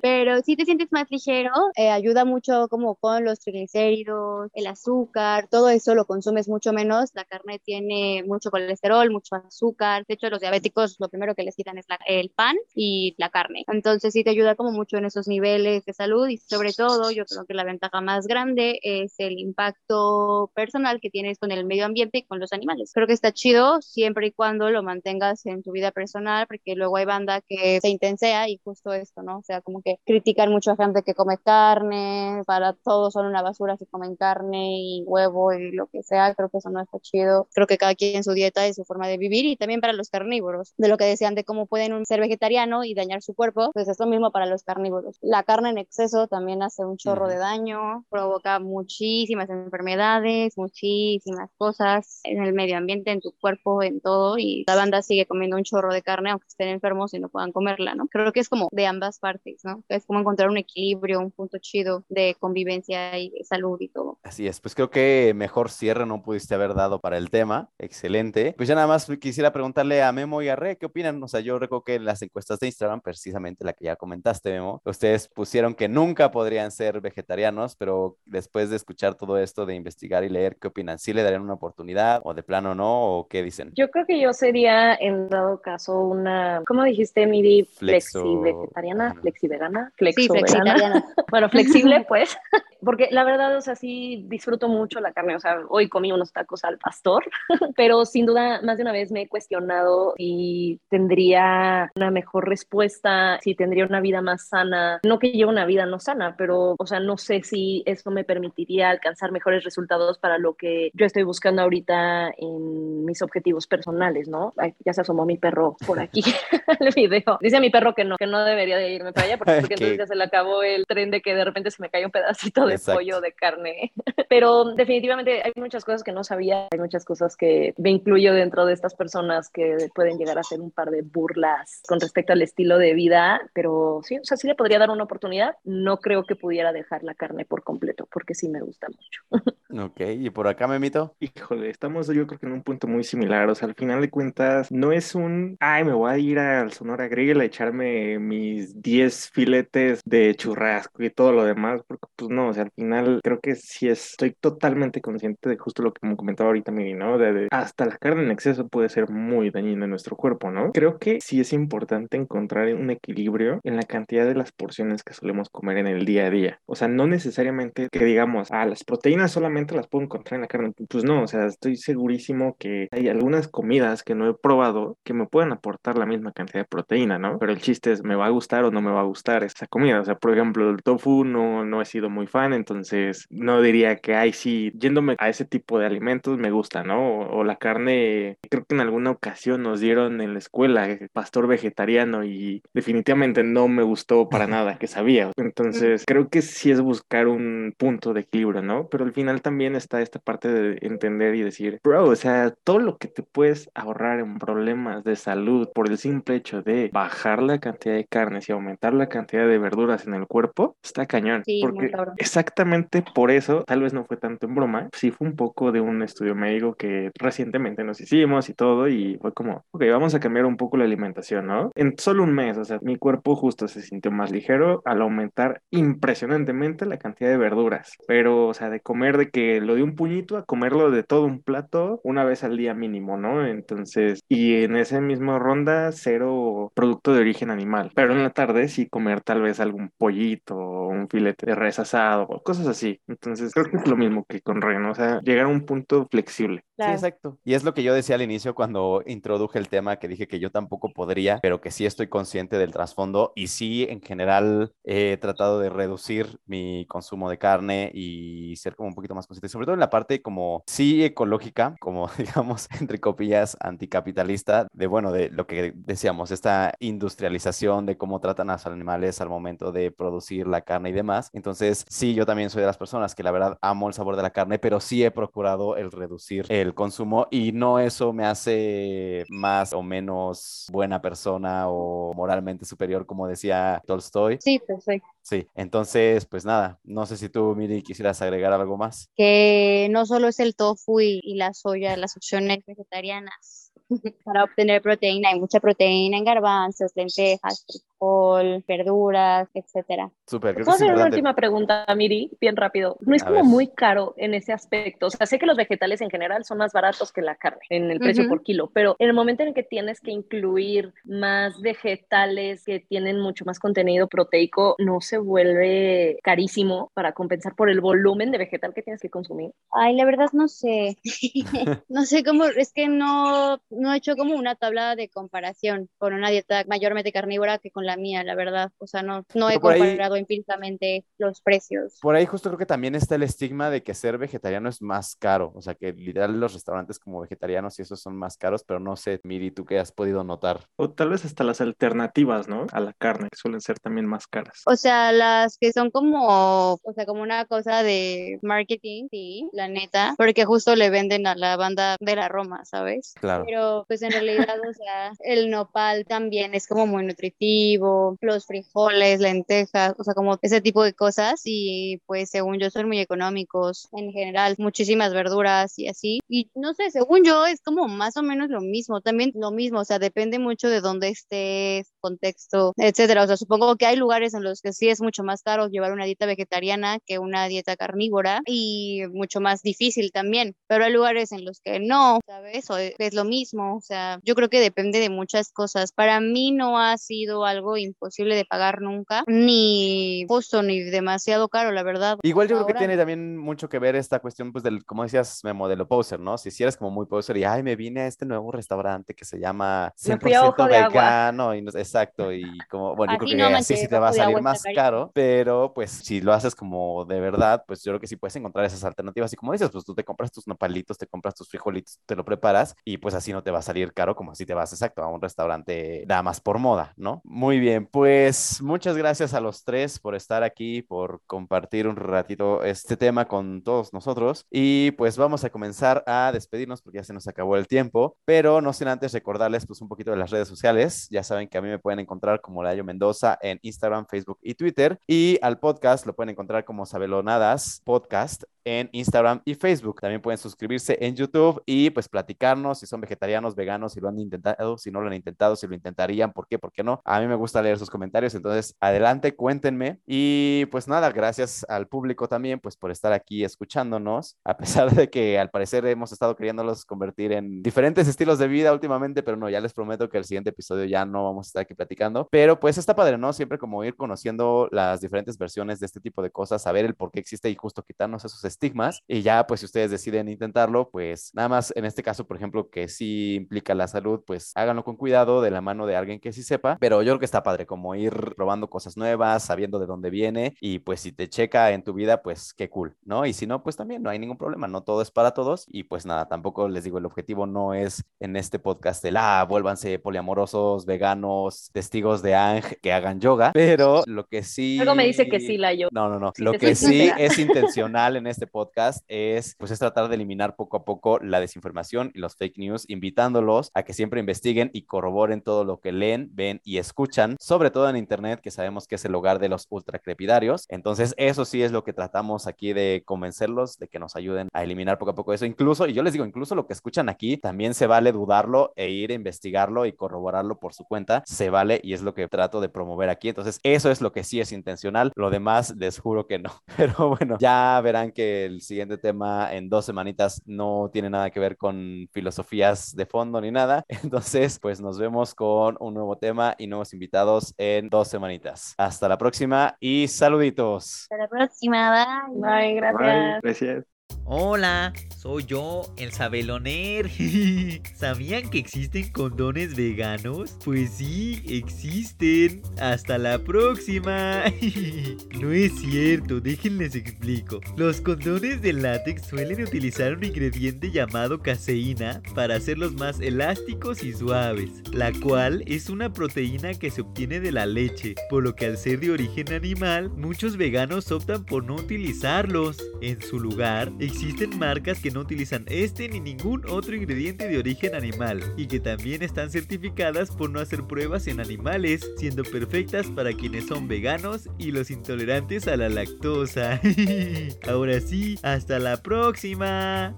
Pero sí te sientes más ligero, eh, ayuda mucho como con los triglicéridos, el azúcar, todo eso lo consumes mucho menos. La carne tiene mucho colesterol, mucho azúcar. De hecho, los diabéticos lo primero que les quitan es la- el pan y la carne. Entonces sí te ayuda como mucho en esos niveles de salud y sobre todo yo creo que la ventaja más grande es el impacto personal que tienes con el medio ambiente y con los animales. Creo que está chido siempre y cuando lo mantengas en tu vida personal, porque luego hay banda que se intensea y justo esto, ¿no? O sea, como que critican mucho a gente que come carne, para todos son una basura si comen carne y huevo y lo que sea, creo que eso no está chido. Creo que cada quien su dieta y su forma de vivir y también para los carnívoros, de lo que decían de cómo pueden ser vegetariano y dañar su cuerpo, pues es lo mismo para los carnívoros. La carne en exceso también hace un chorro de daño, provoca muchísimas enfermedades, muchísimas cosas en el medio ambiente, en tu cuerpo, en todo, y la banda sigue comiendo un chorro de carne aunque estén enfermos y no puedan comerla, ¿no? Creo que es como de ambas partes, ¿no? Es como encontrar un equilibrio, un punto chido de convivencia y de salud y todo. Así es, pues creo que mejor cierre no pudiste haber dado para el tema, excelente. Pues ya nada más quisiera preguntarle a Memo y a Re, ¿qué opinan? O sea, yo recuerdo que en las encuestas de Instagram, precisamente la que ya comentaste, Memo, ustedes pusieron que nunca podrían ser vegetarianos, pero después de escuchar todo esto, de investigar y leer, ¿qué opinan? ¿Sí le darían una oportunidad o de plano no? ¿O qué dicen? Yo creo que yo sería, en dado caso, una, ¿cómo dijiste, Miri? Flexo... Flexi vegetariana, flexi vegana, Sí, flexo vegana. flexitariana. Bueno, flexible, pues, porque la verdad, o sea, sí disfruto mucho la carne. O sea, hoy comí unos tacos al pastor, pero sin duda, más de una vez me he cuestionado si tendría una mejor respuesta, si tendría una vida más sana. No que lleve una vida no sana, pero, o sea, no sé si eso me permitiría alcanzar mejores resultados para lo que yo estoy buscando ahorita en mis objetivos personales, ¿no? Ay, ya se asomó mi perro por aquí el video. Dice a mi perro que no, que no debería de irme para allá porque, porque entonces ya se le acabó el tren de que de repente se me cae un pedacito de Exacto. pollo de carne. Pero definitivamente hay muchas cosas que no sabía, hay muchas cosas que me incluyo dentro de estas personas que pueden llegar a hacer un par de burlas con respecto al estilo de vida, pero sí, o sea, sí le podría dar una oportunidad. No creo que pudiera dejar la carne por completo porque sí me gusta mucho. Ok, y por acá, Memito. Híjole, estamos yo creo que en un punto muy similar. O sea, al final de cuentas, no es un, ay, me voy a ir al Sonora Grill a echarme mis 10 filetes de churrasco y todo lo demás, porque pues no, o sea, al final creo que sí estoy totalmente consciente de justo lo que me comentaba ahorita Miri, ¿no? De, de- hasta la carne en exceso puede ser muy dañina en nuestro cuerpo, ¿no? Creo que sí es importante encontrar un equilibrio en la cantidad de las porciones que solemos comer en el día a día. O sea, no necesariamente que digamos, ah, las proteínas solamente las puedo encontrar en la carne. Pues no, o sea, estoy segurísimo que hay algunas comidas que no he probado que me pueden aportar la misma cantidad de proteína, ¿no? Pero el chiste es, ¿me va a gustar o no me va a gustar esa comida? O sea, por ejemplo, el tofu no, no he sido muy fan, entonces no diría que, ay, sí, yéndome a ese tipo de alimentos me gusta, ¿no? O, o la carne, creo que en alguna ocasión nos dieron en la escuela eh, pastor vegetariano y definitivamente no me gustó para nada que sabía. Entonces, creo que sí es buscar un punto de equilibrio, ¿no? Pero al final también está esta parte de entender y decir, bro, o sea, todo lo que te puedes ahorrar en problemas de salud por el simple hecho de bajar la cantidad de carnes y aumentar la cantidad de verduras en el cuerpo, está cañón. Sí, porque cabrón. Exactamente por eso, tal vez no fue tanto en broma, sí fue un poco de un estudio médico que recientemente nos hicimos y todo, y fue como, ok, vamos a cambiar un poco la alimentación, ¿no? En solo un mes, o sea, mi cuerpo justo se sintió más ligero al aumentar impresionantemente la cantidad de verduras, pero, o sea, de comer de que lo de un puñito a comerlo de todo un plato una vez al día mínimo, ¿no? Entonces, y en esa misma ronda, cero producto de origen animal, pero en la tarde sí comer tal vez algún pollito un filete de res asado cosas así. Entonces, creo que es lo mismo que con Ren, o sea, llegar a un punto flexible. Sí, exacto. Y es lo que yo decía al inicio cuando introduje el tema, que dije que yo tampoco podría, pero que sí estoy consciente del trasfondo y sí, en general, he tratado de reducir mi consumo de carne y ser como un poquito más consciente, sobre todo en la parte como sí ecológica, como digamos, entre copillas, anticapitalista, de bueno, de lo que decíamos, esta industrialización de cómo tratan a los animales al momento de producir la carne y demás. Entonces, sí, yo también soy de las personas que la verdad amo el sabor de la carne, pero sí he procurado el reducir el consumo y no eso me hace más o menos buena persona o moralmente superior, como decía Tolstoy. Sí, perfecto. Sí, entonces, pues nada, no sé si tú, Miri, quisieras agregar algo más. Que no solo es el tofu y, y la soya, las opciones vegetarianas para obtener proteína. Hay mucha proteína en garbanzos, lentejas, frijol, verduras, etcétera. Súper, creo que hacer una última pregunta, Miri, bien rápido. No es A como ver. muy caro en ese aspecto. O sea, sé que los vegetales en general son más baratos que la carne en el precio Ujú. por kilo, pero en el momento en el que tienes que incluir más vegetales que tienen mucho más contenido proteico, ¿no se vuelve carísimo para compensar por el volumen de vegetal que tienes que consumir? Ay, la verdad no sé. No sé cómo, es que no, no he hecho como una tabla de comparación con una dieta mayormente carnívora que con la mía, la verdad. O sea, no, no he por ahí- comparado empíricamente los precios. Por ahí justo creo que también está el estigma de que ser vegetariano es más caro, o sea que literal los restaurantes como vegetarianos y esos son más caros, pero no sé, Miri, tú qué has podido notar. O tal vez hasta las alternativas, ¿no? A la carne, que suelen ser también más caras. O sea, las que son como, o sea, como una cosa de marketing, sí, la neta, porque justo le venden a la banda de la Roma, ¿sabes? Claro. Pero pues en realidad, o sea, el nopal también es como muy nutritivo, los frijoles, lentejas, o sea, como ese tipo de cosas y pues según yo son muy económicos en general, muchísimas verduras y así. Y no sé, según yo es como más o menos lo mismo, también lo mismo, o sea, depende mucho de dónde estés, contexto, etcétera. O sea, supongo que hay lugares en los que sí es mucho más caro llevar una dieta vegetariana que una dieta carnívora y mucho más difícil también, pero hay lugares en los que no, ¿sabes? O es lo mismo, o sea, yo creo que depende de muchas cosas. Para mí no ha sido algo imposible de pagar nunca, ni justo ni demasiado caro, la verdad. Igual yo creo que Ahora tiene también mucho que ver esta cuestión, pues, del, como decías, Memo, de lo poser, ¿no? Si, si eres como muy poser y, ay, me vine a este nuevo restaurante que se llama Me fui a 100% Ojo de Agua. vegano, y no- exacto, y como, bueno, yo Así creo no que manches, así sí te va a salir más caro, pero pues si lo haces como de verdad, pues yo creo que sí puedes encontrar esas alternativas, y como dices, pues tú te compras tus nopalitos, te compras tus frijolitos, te lo preparas, y pues así no te va a salir caro como si te vas, exacto, a un restaurante nada más por moda, ¿no? Muy bien, pues muchas gracias a los tres por estar aquí, por compartir un ratito este tema con todos nosotros. Y pues vamos a comenzar a despedirnos porque ya se nos acabó el tiempo, pero no sin antes recordarles pues un poquito de las redes sociales. Ya saben que a mí me pueden encontrar como Layo Mendoza en Instagram, Facebook y Twitter. Y al podcast lo pueden encontrar como Sabelonadas Podcast en Instagram y Facebook. También pueden suscribirse en YouTube y pues platicarnos si son vegetarianos, veganos, si lo han intentado, si no lo han intentado, si lo intentarían, por qué, por qué no. A mí me gusta leer sus comentarios, entonces adelante, cuéntenme. Y pues nada, gracias al público también pues por estar aquí escuchándonos, a pesar de que al parecer hemos estado queriéndolos convertir en diferentes estilos de vida últimamente, pero no, ya les prometo que el siguiente episodio ya no vamos a estar aquí platicando. Pero pues está padre, ¿no? Siempre como ir conociendo las diferentes versiones de este tipo de cosas, saber el por qué existe y justo quitarnos esos estigmas. Y ya, pues si ustedes deciden intentarlo, pues nada más en este caso, por ejemplo, que sí implica la salud, pues háganlo con cuidado de la mano de alguien que sí sepa. Pero yo creo que está padre como ir probando cosas nuevas, sabiendo de dónde viene y pues si te checa en tu vida, pues qué cool, ¿no? Y si no, pues también no hay ningún problema, no todo es para todos y pues nada, tampoco les digo, el objetivo no es en este podcast el, ah, vuélvanse poliamorosos, veganos, testigos de ANG que hagan yoga, pero lo que sí... Algo me dice que sí, la yo. No, no, no. Lo que sí es intencional en este podcast es, pues, es tratar de eliminar poco a poco la desinformación y los fake news, invitándolos a que siempre investiguen y corroboren todo lo que leen, ven y escuchan, sobre todo en Internet, que sabemos que es el hogar de los ultracrepidarios. Entonces, eso sí es lo que tratamos aquí de convencerlos de que nos ayuden a eliminar poco a poco eso. Incluso, y yo les digo, incluso lo que escuchan aquí, también se vale dudarlo e ir a investigarlo y corroborarlo por su cuenta. Se vale y es lo que trato de promover aquí. Entonces, eso es lo que sí es intencional. Lo demás, les juro que no. Pero bueno, ya verán que el siguiente tema en dos semanitas no tiene nada que ver con filosofías de fondo ni nada. Entonces, pues nos vemos con un nuevo tema y nuevos invitados en dos semanitas. Hasta la próxima y saluditos. Hasta la próxima, bye. Bye, gracias. Bye, gracias. Hola, soy yo, el Sabeloner. ¿Sabían que existen condones veganos? Pues sí, existen. Hasta la próxima. No es cierto, déjenles explico. Los condones de látex suelen utilizar un ingrediente llamado caseína para hacerlos más elásticos y suaves, la cual es una proteína que se obtiene de la leche, por lo que al ser de origen animal, muchos veganos optan por no utilizarlos. En su lugar, existen marcas que no utilizan este ni ningún otro ingrediente de origen animal y que también están certificadas por no hacer pruebas en animales, siendo perfectas para quienes son veganos y los intolerantes a la lactosa. Ahora sí, hasta la próxima.